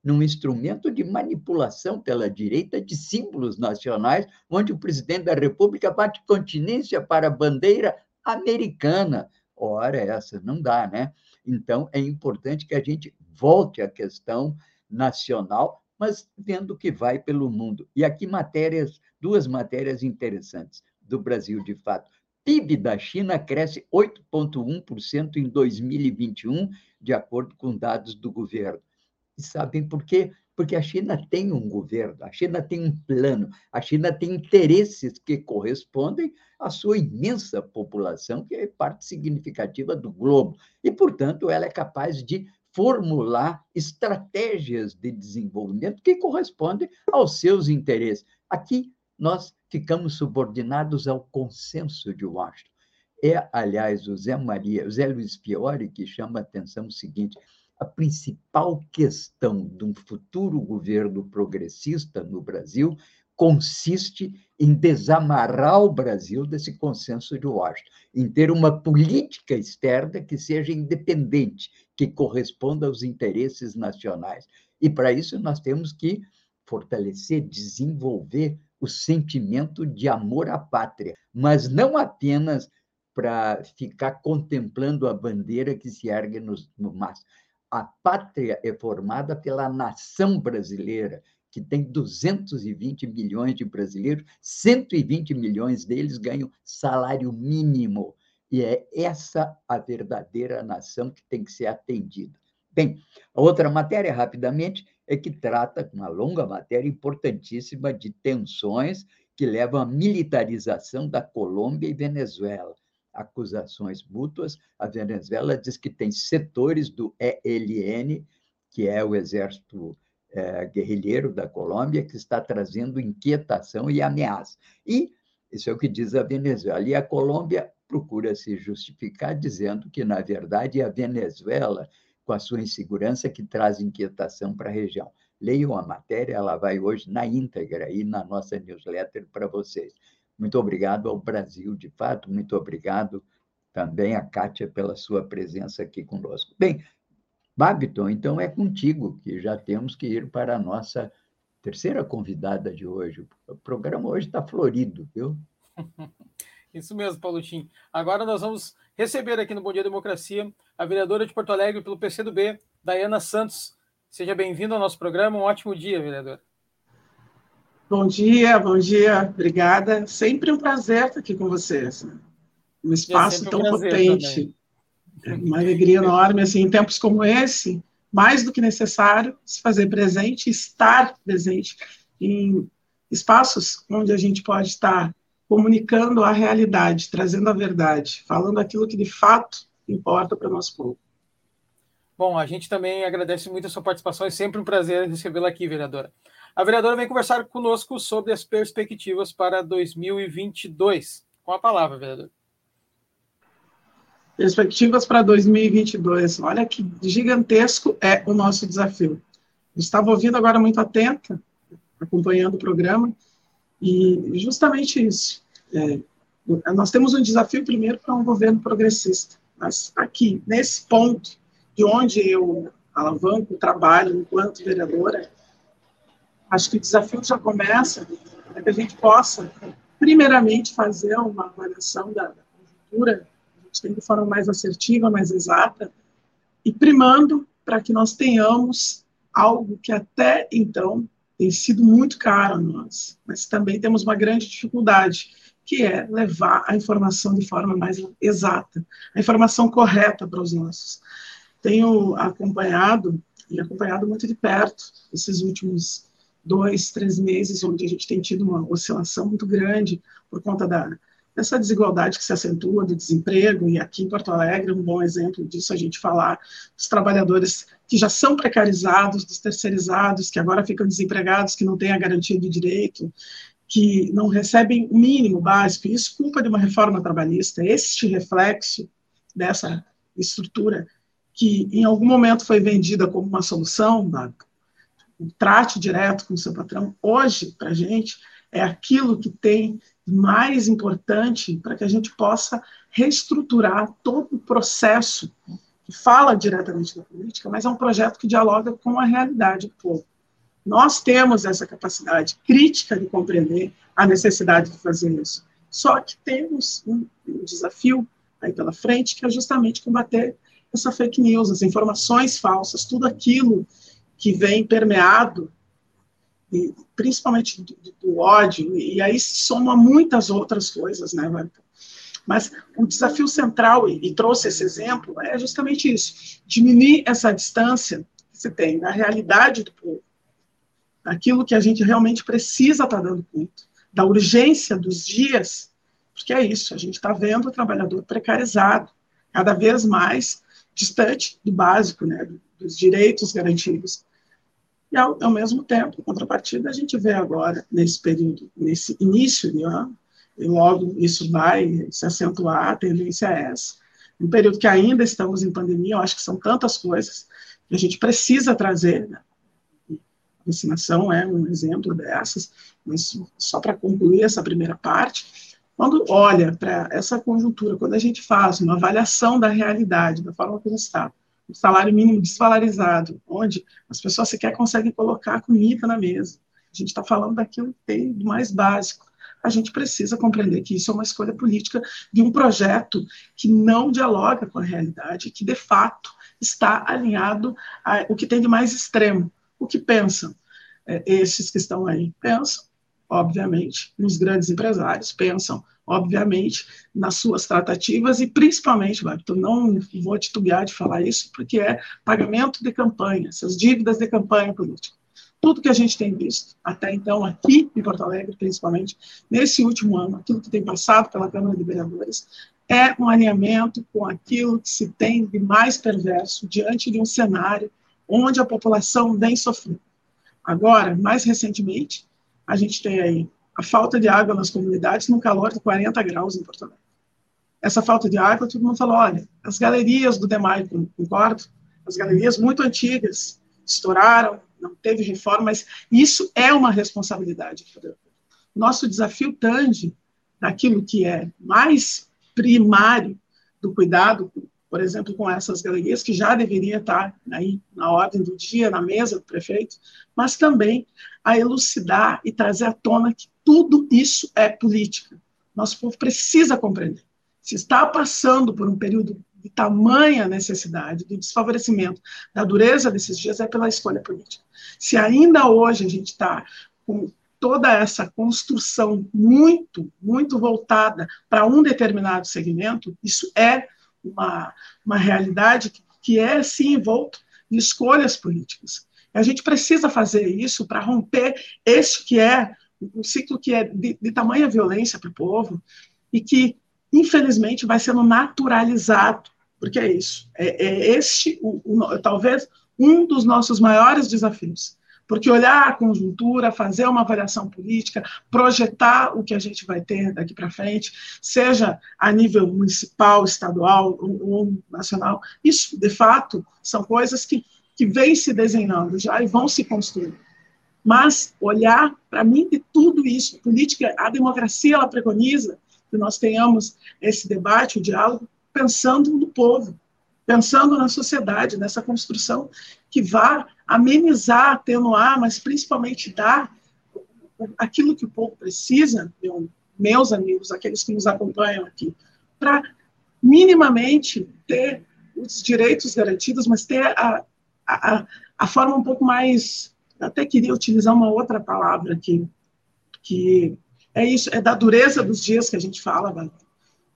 num instrumento de manipulação pela direita de símbolos nacionais, onde o presidente da República bate continência para a bandeira americana. Ora, essa não dá, né? Então, é importante que a gente volte à questão nacional mas vendo que vai pelo mundo. E aqui matérias, duas matérias interessantes do Brasil, de fato. PIB da China cresce 8,1% em 2021, de acordo com dados do governo. E sabem por quê? Porque a China tem um governo, a China tem um plano, a China tem interesses que correspondem à sua imensa população, que é parte significativa do globo. E, portanto, ela é capaz de formular estratégias de desenvolvimento que correspondem aos seus interesses. Aqui nós ficamos subordinados ao consenso de Washington. É, aliás, o Zé Maria, o Zé Luiz Fiore, que chama a atenção o seguinte: a principal questão de um futuro governo progressista no Brasil consiste em desamarrar o Brasil desse consenso de Washington, em ter uma política externa que seja independente, que corresponda aos interesses nacionais. E para isso nós temos que fortalecer, desenvolver o sentimento de amor à pátria, mas não apenas para ficar contemplando a bandeira que se ergue no, no. A pátria é formada pela nação brasileira, que tem 220 milhões de brasileiros, 120 milhões deles ganham salário mínimo. E é essa a verdadeira nação que tem que ser atendida. Bem, a outra matéria, rapidamente, é que trata, uma longa matéria importantíssima, de tensões que levam à militarização da Colômbia e Venezuela. Acusações mútuas. A Venezuela diz que tem setores do ELN, que é o exército é, guerrilheiro da Colômbia, que está trazendo inquietação e ameaça. E isso é o que diz a Venezuela. E a Colômbia procura se justificar dizendo que, na verdade, é a Venezuela, com a sua insegurança, que traz inquietação para a região. Leiam a matéria, ela vai hoje na íntegra aí na nossa newsletter para vocês. Muito obrigado ao Brasil, de fato, muito obrigado também a Kátia pela sua presença aqui conosco. Bem, Babiton, então é contigo que já temos que ir para a nossa terceira convidada de hoje. O programa hoje está florido, viu? Isso mesmo, Paulotinho. Agora nós vamos receber aqui no Bom Dia Democracia a vereadora de Porto Alegre pelo PCdoB, Dayana Santos. Seja bem-vinda ao nosso programa. Um ótimo dia, vereadora. Bom dia, bom dia, obrigada. Sempre um prazer estar aqui com vocês. Um espaço é tão um potente. Também. É uma alegria enorme, assim, em tempos como esse, mais do que necessário se fazer presente, estar presente em espaços onde a gente pode estar comunicando a realidade, trazendo a verdade, falando aquilo que de fato importa para o nosso povo. Bom, a gente também agradece muito a sua participação, é sempre um prazer recebê-la aqui, vereadora. A vereadora vem conversar conosco sobre as perspectivas para 2022. Com a palavra, vereadora. Perspectivas para 2022. Olha que gigantesco é o nosso desafio. estava ouvindo agora muito atenta, acompanhando o programa, e justamente isso. É, nós temos um desafio primeiro para um governo progressista. Mas aqui, nesse ponto, de onde eu alavanco o trabalho enquanto vereadora, acho que o desafio já começa é que a gente possa, primeiramente, fazer uma avaliação da, da conjuntura tem de forma mais assertiva, mais exata, e primando para que nós tenhamos algo que até então tem sido muito caro a nós, mas também temos uma grande dificuldade, que é levar a informação de forma mais exata, a informação correta para os nossos. Tenho acompanhado, e acompanhado muito de perto, esses últimos dois, três meses, onde a gente tem tido uma oscilação muito grande por conta da, essa desigualdade que se acentua do desemprego, e aqui em Porto Alegre, um bom exemplo disso, a gente falar dos trabalhadores que já são precarizados, dos terceirizados, que agora ficam desempregados, que não têm a garantia de direito, que não recebem o mínimo básico, isso culpa de uma reforma trabalhista, este reflexo dessa estrutura que em algum momento foi vendida como uma solução, o trate direto com o seu patrão, hoje, para a gente, é aquilo que tem mais importante para que a gente possa reestruturar todo o processo que fala diretamente da política, mas é um projeto que dialoga com a realidade do povo. Nós temos essa capacidade crítica de compreender a necessidade de fazer isso. Só que temos um, desafio aí pela frente, que é justamente combater essa fake news, as informações falsas, tudo aquilo que vem permeado principalmente do, do, ódio, e aí soma muitas outras coisas, né, Marta? Mas o desafio central, e, e trouxe esse exemplo, é justamente isso: diminuir essa distância que se tem da realidade do povo, daquilo que a gente realmente precisa estar tá dando conta, da urgência dos dias, porque é isso, a gente está vendo o trabalhador precarizado, cada vez mais distante do básico, né, dos direitos garantidos. E, ao, ao mesmo tempo, em contrapartida, a gente vê agora, nesse período, nesse início de ano, e logo isso vai se acentuar, a tendência é essa. Um período que ainda estamos em pandemia, eu acho que são tantas coisas que a gente precisa trazer, né? A vacinação é um exemplo dessas, mas só para concluir essa primeira parte, quando olha para essa conjuntura, quando a gente faz uma avaliação da realidade, da forma como está, o salário mínimo desvalorizado, onde as pessoas sequer conseguem colocar comida na mesa, a gente está falando daquilo que tem do mais básico. A gente precisa compreender que isso é uma escolha política de um projeto que não dialoga com a realidade, que de fato está alinhado ao que tem de mais extremo. O que pensam é, esses que estão aí? Pensam, obviamente, nos grandes empresários, pensam, obviamente, nas suas tratativas e principalmente, Babito, não vou titubear de falar isso, porque é pagamento de campanha, essas dívidas de campanha política tudo que a gente tem visto até então aqui em Porto Alegre, principalmente nesse último ano, aquilo que tem passado pela Câmara de Vereadores, é um alinhamento com aquilo que se tem de mais perverso diante de um cenário onde a população vem sofrendo. Agora, mais recentemente, a gente tem aí a falta de água nas comunidades no calor de 40 graus em Porto Alegre. Essa falta de água, todo mundo falou, olha, as galerias do DEMAI, concordo, as galerias muito antigas, estouraram, não teve reforma, mas isso é uma responsabilidade. Nosso desafio tange daquilo que é mais primário do cuidado, por exemplo, com essas galerias, que já deveria estar aí na ordem do dia, na mesa do prefeito, mas também a elucidar e trazer à tona que tudo isso é política. Nosso povo precisa compreender. Se está passando por um período de tamanha necessidade, do desfavorecimento, da dureza desses dias, é pela escolha política. Se ainda hoje a gente está com toda essa construção muito, muito voltada para um determinado segmento, isso é uma, uma realidade que é, sim, envolto de escolhas políticas. E a gente precisa fazer isso para romper esse que é um ciclo que é de, de tamanha violência para o povo e que infelizmente, vai sendo naturalizado, porque é isso. É, é este, o, o, talvez, um dos nossos maiores desafios. Porque olhar a conjuntura, fazer uma avaliação política, projetar o que a gente vai ter daqui para frente, seja a nível municipal, estadual ou, nacional, isso, de fato, são coisas que, que vêm se desenhando já e vão se construindo. Mas olhar, para mim, de tudo isso, política, a democracia, ela preconiza que nós tenhamos esse debate, o diálogo, pensando no povo, pensando na sociedade, nessa construção que vá amenizar, atenuar, mas principalmente dar aquilo que o povo precisa, meu, meus amigos, aqueles que nos acompanham aqui, para minimamente ter os direitos garantidos, mas ter a, a, a forma um pouco mais. Até queria utilizar uma outra palavra aqui, que é isso, é da dureza dos dias que a gente fala,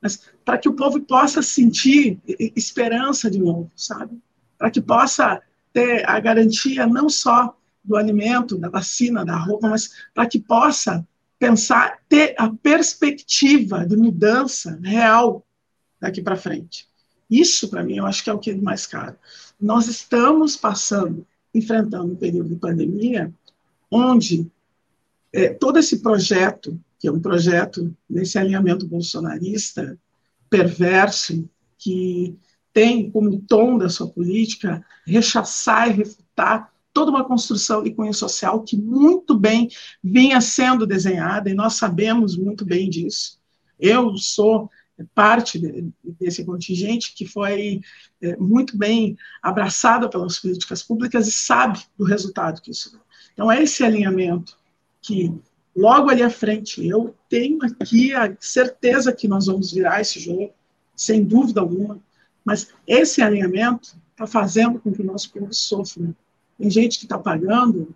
mas para que o povo possa sentir esperança de novo, sabe? Para que possa ter a garantia não só do alimento, da vacina, da roupa, mas para que possa pensar, ter a perspectiva de mudança real daqui para frente. Isso, para mim, eu acho que é o que é mais caro. Nós estamos passando, enfrentando um período de pandemia, onde é, todo esse projeto que é um projeto nesse alinhamento bolsonarista perverso, que tem como tom da sua política rechaçar e refutar toda uma construção de cunho social que muito bem vinha sendo desenhada, e nós sabemos muito bem disso. Eu sou parte de, desse contingente que foi é, muito bem abraçada pelas políticas públicas e sabe do resultado que isso deu. Então, é esse alinhamento que logo ali à frente. Eu tenho aqui a certeza que nós vamos virar esse jogo, sem dúvida alguma, mas esse alinhamento está fazendo com que o nosso povo sofra. Tem gente que está pagando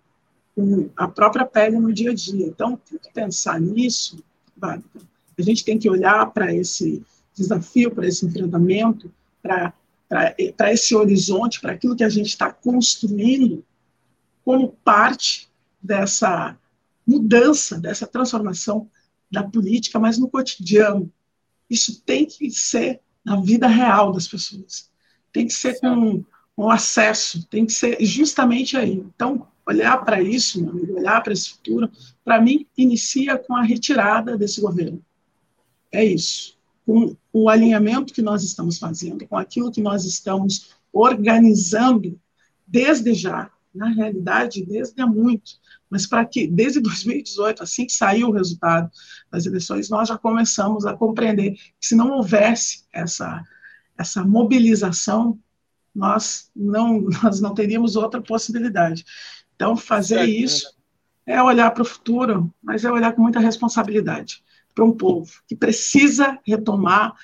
com a própria pele no dia a dia. Então, tem que pensar nisso. A gente tem que olhar para esse desafio, para esse enfrentamento, para esse horizonte, para aquilo que a gente está construindo como parte dessa mudança, dessa transformação da política, mas no cotidiano. Isso tem que ser na vida real das pessoas. Tem que ser com, com acesso, tem que ser justamente aí. Então, olhar para isso, amigo, olhar para esse futuro, para mim, inicia com a retirada desse governo. é isso. Com o alinhamento que nós estamos fazendo, com aquilo que nós estamos organizando desde já, na realidade, desde há muito, mas para que, desde 2018, assim que saiu o resultado das eleições, nós já começamos a compreender que se não houvesse essa, essa mobilização, nós não, nós não teríamos outra possibilidade. Então, fazer isso é olhar para o futuro, mas é olhar com muita responsabilidade para um povo que precisa retomar,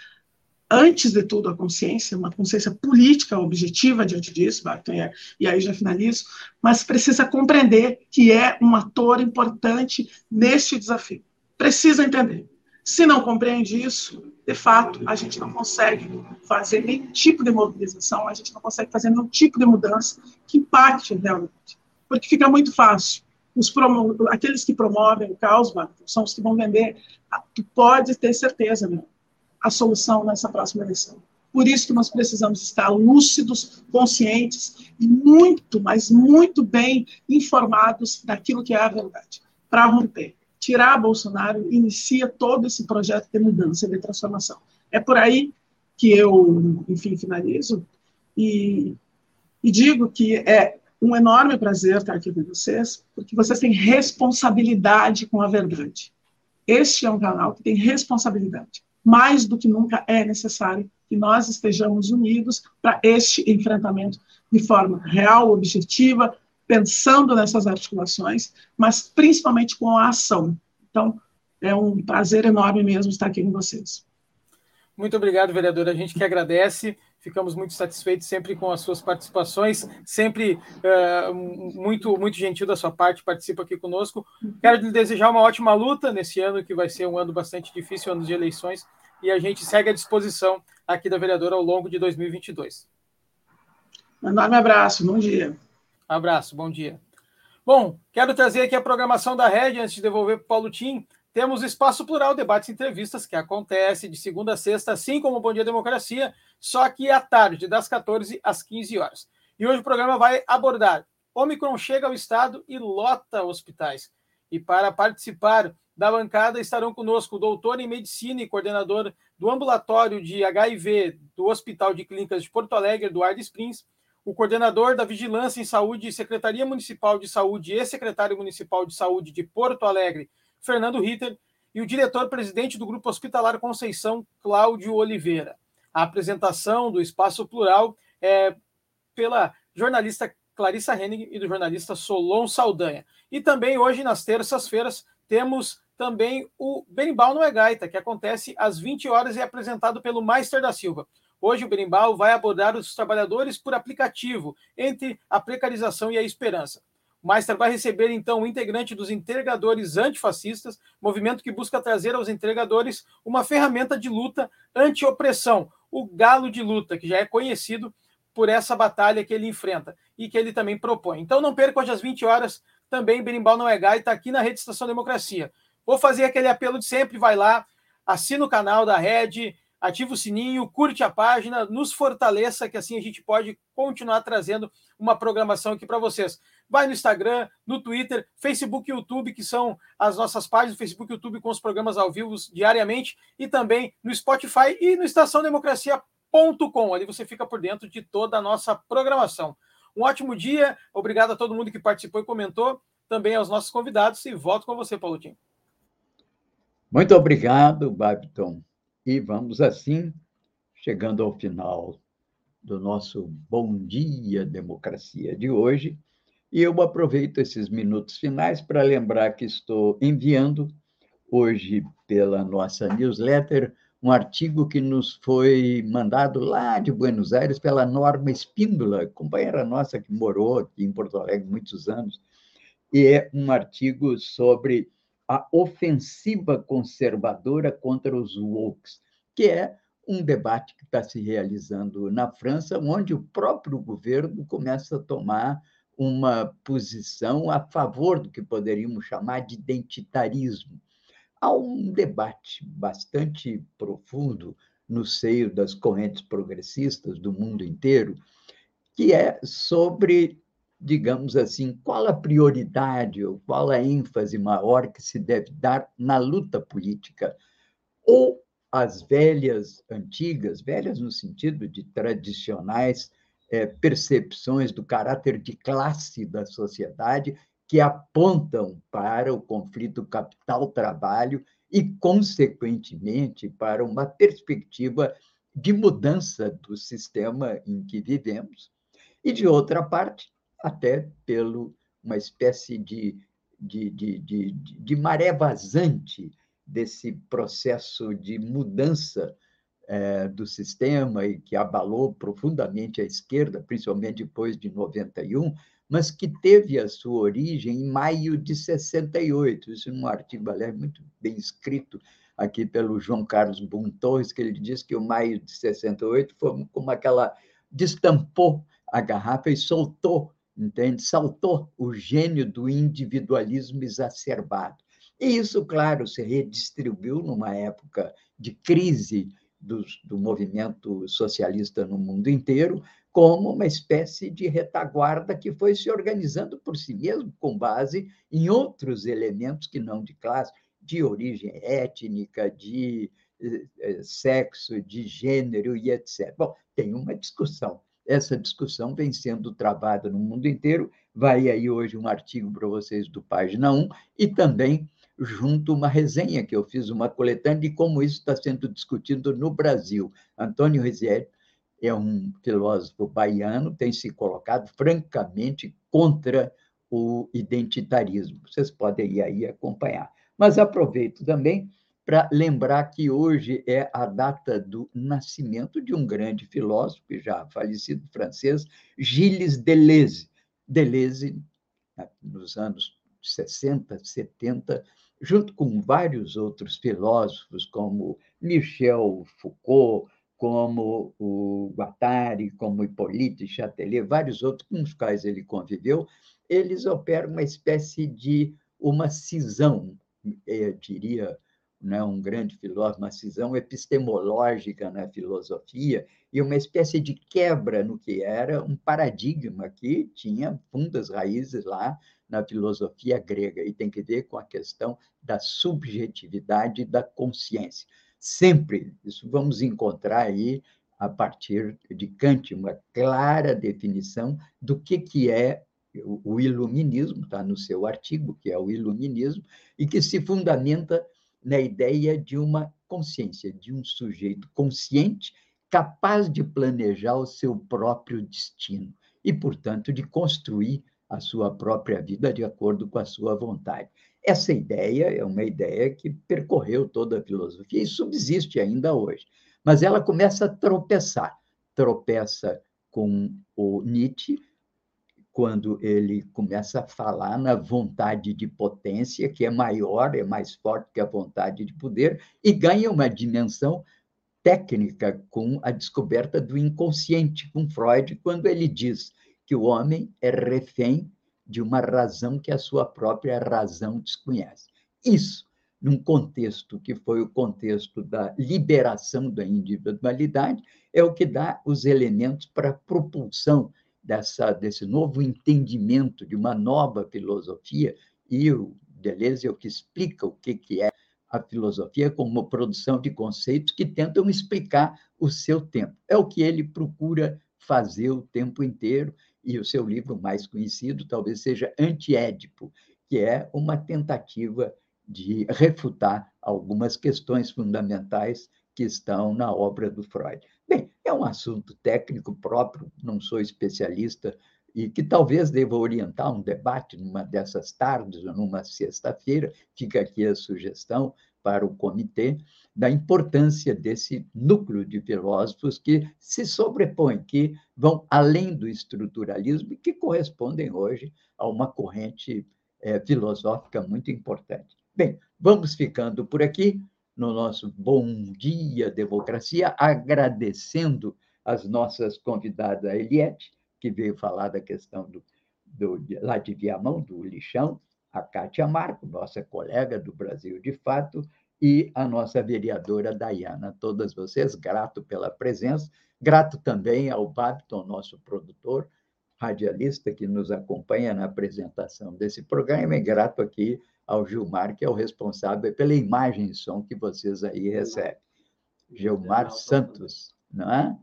antes de tudo, a consciência, uma consciência política objetiva diante disso, Barton, e aí já finalizo, mas precisa compreender que é um ator importante neste desafio. Precisa entender. Se não compreende isso, de fato, a gente não consegue fazer nenhum tipo de mobilização, a gente não consegue fazer nenhum tipo de mudança que impacte realmente. Porque fica muito fácil. Aqueles que promovem o caos, são os que vão vender. Ah, tu pode ter certeza, meu, a solução nessa próxima eleição. Por isso que nós precisamos estar lúcidos, conscientes e muito, mas muito bem informados daquilo que é a verdade, para romper tirar Bolsonaro inicia todo esse projeto de mudança, de transformação. É por aí que eu, enfim, finalizo e, e digo que é um enorme prazer estar aqui com vocês, porque vocês têm responsabilidade com a verdade. Este é um canal que tem responsabilidade. Mais do que nunca é necessário que nós estejamos unidos para este enfrentamento de forma real, objetiva, pensando nessas articulações, mas principalmente com a ação. Então, é um prazer enorme mesmo estar aqui com vocês. Muito obrigado, vereador. A gente que agradece. Ficamos muito satisfeitos sempre com as suas participações, sempre uh, muito muito gentil da sua parte, participa aqui conosco. Quero lhe desejar uma ótima luta nesse ano, que vai ser um ano bastante difícil, ano de eleições, e a gente segue à disposição aqui da vereadora ao longo de 2022. Um enorme abraço, bom dia. Abraço, bom dia. Bom, quero trazer aqui a programação da Rede antes de devolver para o Paulo Tim. Temos Espaço Plural, debates e entrevistas, que acontece de segunda a sexta, assim como o Bom Dia Democracia, só que à tarde, das 14 às 15 horas. E hoje o programa vai abordar Omicron chega ao estado e lota hospitais. E para participar da bancada estarão conosco o doutor em medicina e coordenador do ambulatório de HIV do Hospital de Clínicas de Porto Alegre, Eduardo Springs, o coordenador da Vigilância em Saúde, Secretaria Municipal de Saúde e secretário municipal de Saúde de Porto Alegre, Fernando Ritter, e o diretor-presidente do Grupo Hospitalar Conceição, Cláudio Oliveira. A apresentação do Espaço Plural é pela jornalista Clarissa Henning e do jornalista Solon Saldanha. E também hoje, nas terças-feiras, temos também o Berimbau no é Gaita, que acontece às 20 horas e é apresentado pelo Meister da Silva. Hoje o Berimbau vai abordar os trabalhadores por aplicativo, entre a precarização e a esperança. O Meister vai receber, então, o integrante dos entregadores antifascistas, movimento que busca trazer aos entregadores uma ferramenta de luta anti-opressão, o galo de luta, que já é conhecido por essa batalha que ele enfrenta e que ele também propõe. Então não perca hoje às 20 horas, também Berimbau não é gai, está aqui na Rede Estação Democracia. Vou fazer aquele apelo de sempre, vai lá, assina o canal da Rede, ativa o sininho, curte a página, nos fortaleça, que assim a gente pode continuar trazendo uma programação aqui para vocês. Vai no Instagram, no Twitter, Facebook e YouTube, que são as nossas páginas, Facebook e YouTube com os programas ao vivo diariamente, e também no Spotify e no estaçãodemocracia.com. Ali você fica por dentro de toda a nossa programação. Um ótimo dia, obrigado a todo mundo que participou e comentou, também aos nossos convidados, e volto com você, Paulo Tim. Muito obrigado, Babiton. E vamos assim, chegando ao final do nosso Bom Dia Democracia de hoje. E eu aproveito esses minutos finais para lembrar que estou enviando hoje pela nossa newsletter um artigo que nos foi mandado lá de Buenos Aires pela Norma Espíndola, companheira nossa que morou aqui em Porto Alegre muitos anos, e é um artigo sobre a ofensiva conservadora contra os wokes, que é um debate que está se realizando na França, onde o próprio governo começa a tomar uma posição a favor do que poderíamos chamar de identitarismo. Há um debate bastante profundo no seio das correntes progressistas do mundo inteiro, que é sobre digamos assim, qual a prioridade ou qual a ênfase maior que se deve dar na luta política? Ou as velhas, antigas, velhas no sentido de tradicionais é, percepções do caráter de classe da sociedade que apontam para o conflito capital-trabalho e, consequentemente, para uma perspectiva de mudança do sistema em que vivemos, e, de outra parte, até pelo uma espécie de, de, de, de, de maré vazante desse processo de mudança é, do sistema e que abalou profundamente a esquerda, principalmente depois de 91, mas que teve a sua origem em maio de 68. Isso é um artigo, aliás, muito bem escrito aqui pelo João Carlos Bum Torres, que ele diz que o maio de 68 foi como aquela destampou a garrafa e soltou, entende? Saltou o gênio do individualismo exacerbado. E isso, claro, se redistribuiu numa época de crise do, do movimento socialista no mundo inteiro, como uma espécie de retaguarda que foi se organizando por si mesmo, com base em outros elementos que não de classe, de origem étnica, de eh, eh, sexo, de gênero e etc. Bom, tem uma discussão. Essa discussão vem sendo travada no mundo inteiro. Vai aí hoje um artigo para vocês do Página 1 e também junto uma resenha que eu fiz, uma coletânea de como isso está sendo discutido no Brasil. Antônio Rizieri é um filósofo baiano, tem se colocado francamente contra o identitarismo. Vocês podem ir aí acompanhar. Mas aproveito também para lembrar que hoje é a data do nascimento de um grande filósofo, já falecido francês, Gilles Deleuze. Deleuze, nos anos 60, 70, junto com vários outros filósofos, como Michel Foucault, como o Guattari, como Hippolyte Châtelet, vários outros com os quais ele conviveu, eles operam uma espécie de uma cisão, eu diria, né, um grande filósofo, uma cisão epistemológica na filosofia e uma espécie de quebra no que era um paradigma que tinha fundas raízes lá na filosofia grega e tem que ver com a questão da subjetividade da consciência. Sempre isso vamos encontrar aí a partir de Kant uma clara definição do que que é o iluminismo, está no seu artigo, que é o iluminismo, e que se fundamenta na ideia de uma consciência, de um sujeito consciente capaz de planejar o seu próprio destino e, portanto, de construir a sua própria vida de acordo com a sua vontade. Essa ideia é uma ideia que percorreu toda a filosofia e subsiste ainda hoje, mas ela começa a tropeçar. Tropeça com o Nietzsche, quando ele começa a falar na vontade de potência, que é maior, é mais forte que a vontade de poder, e ganha uma dimensão técnica com a descoberta do inconsciente, com Freud, quando ele diz que o homem é refém de uma razão que a sua própria razão desconhece. Isso, num contexto que foi o contexto da liberação da individualidade, é o que dá os elementos para a propulsão dessa, desse novo entendimento de uma nova filosofia, e o Deleuze é o que explica o que, que é a filosofia como produção de conceitos que tentam explicar o seu tempo. É o que ele procura fazer o tempo inteiro, e o seu livro mais conhecido talvez seja Antiédipo, que é uma tentativa de refutar algumas questões fundamentais que estão na obra do Freud. Bem, é um assunto técnico próprio, não sou especialista, e que talvez deva orientar um debate numa dessas tardes ou numa sexta-feira, fica aqui a sugestão para o comitê, da importância desse núcleo de filósofos que se sobrepõem, que vão além do estruturalismo e que correspondem hoje a uma corrente é, filosófica muito importante. Bem, vamos ficando por aqui no nosso Bom Dia Democracia, agradecendo as nossas convidadas, a Eliette, que veio falar da questão do, do, lá de Viamão, do lixão, a Kátia Marco, nossa colega do Brasil de Fato, e a nossa vereadora Dayana. Todas vocês, grato pela presença, grato também ao Babton, nosso produtor, radialista que nos acompanha na apresentação desse programa, e grato aqui ao Gilmar, que é o responsável pela imagem e som que vocês aí recebem. Gilmar Santos, não é?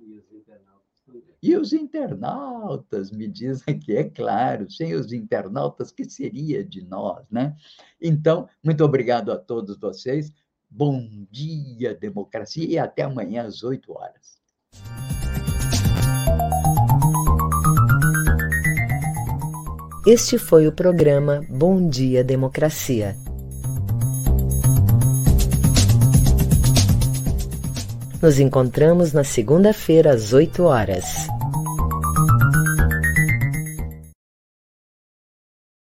E os internautas, me dizem que é claro, sem os internautas, que seria de nós, né? Então, muito obrigado a todos vocês. Bom dia, democracia, e até amanhã às 8 horas. Este foi o programa Bom Dia Democracia. Nos encontramos na segunda-feira às 8 horas.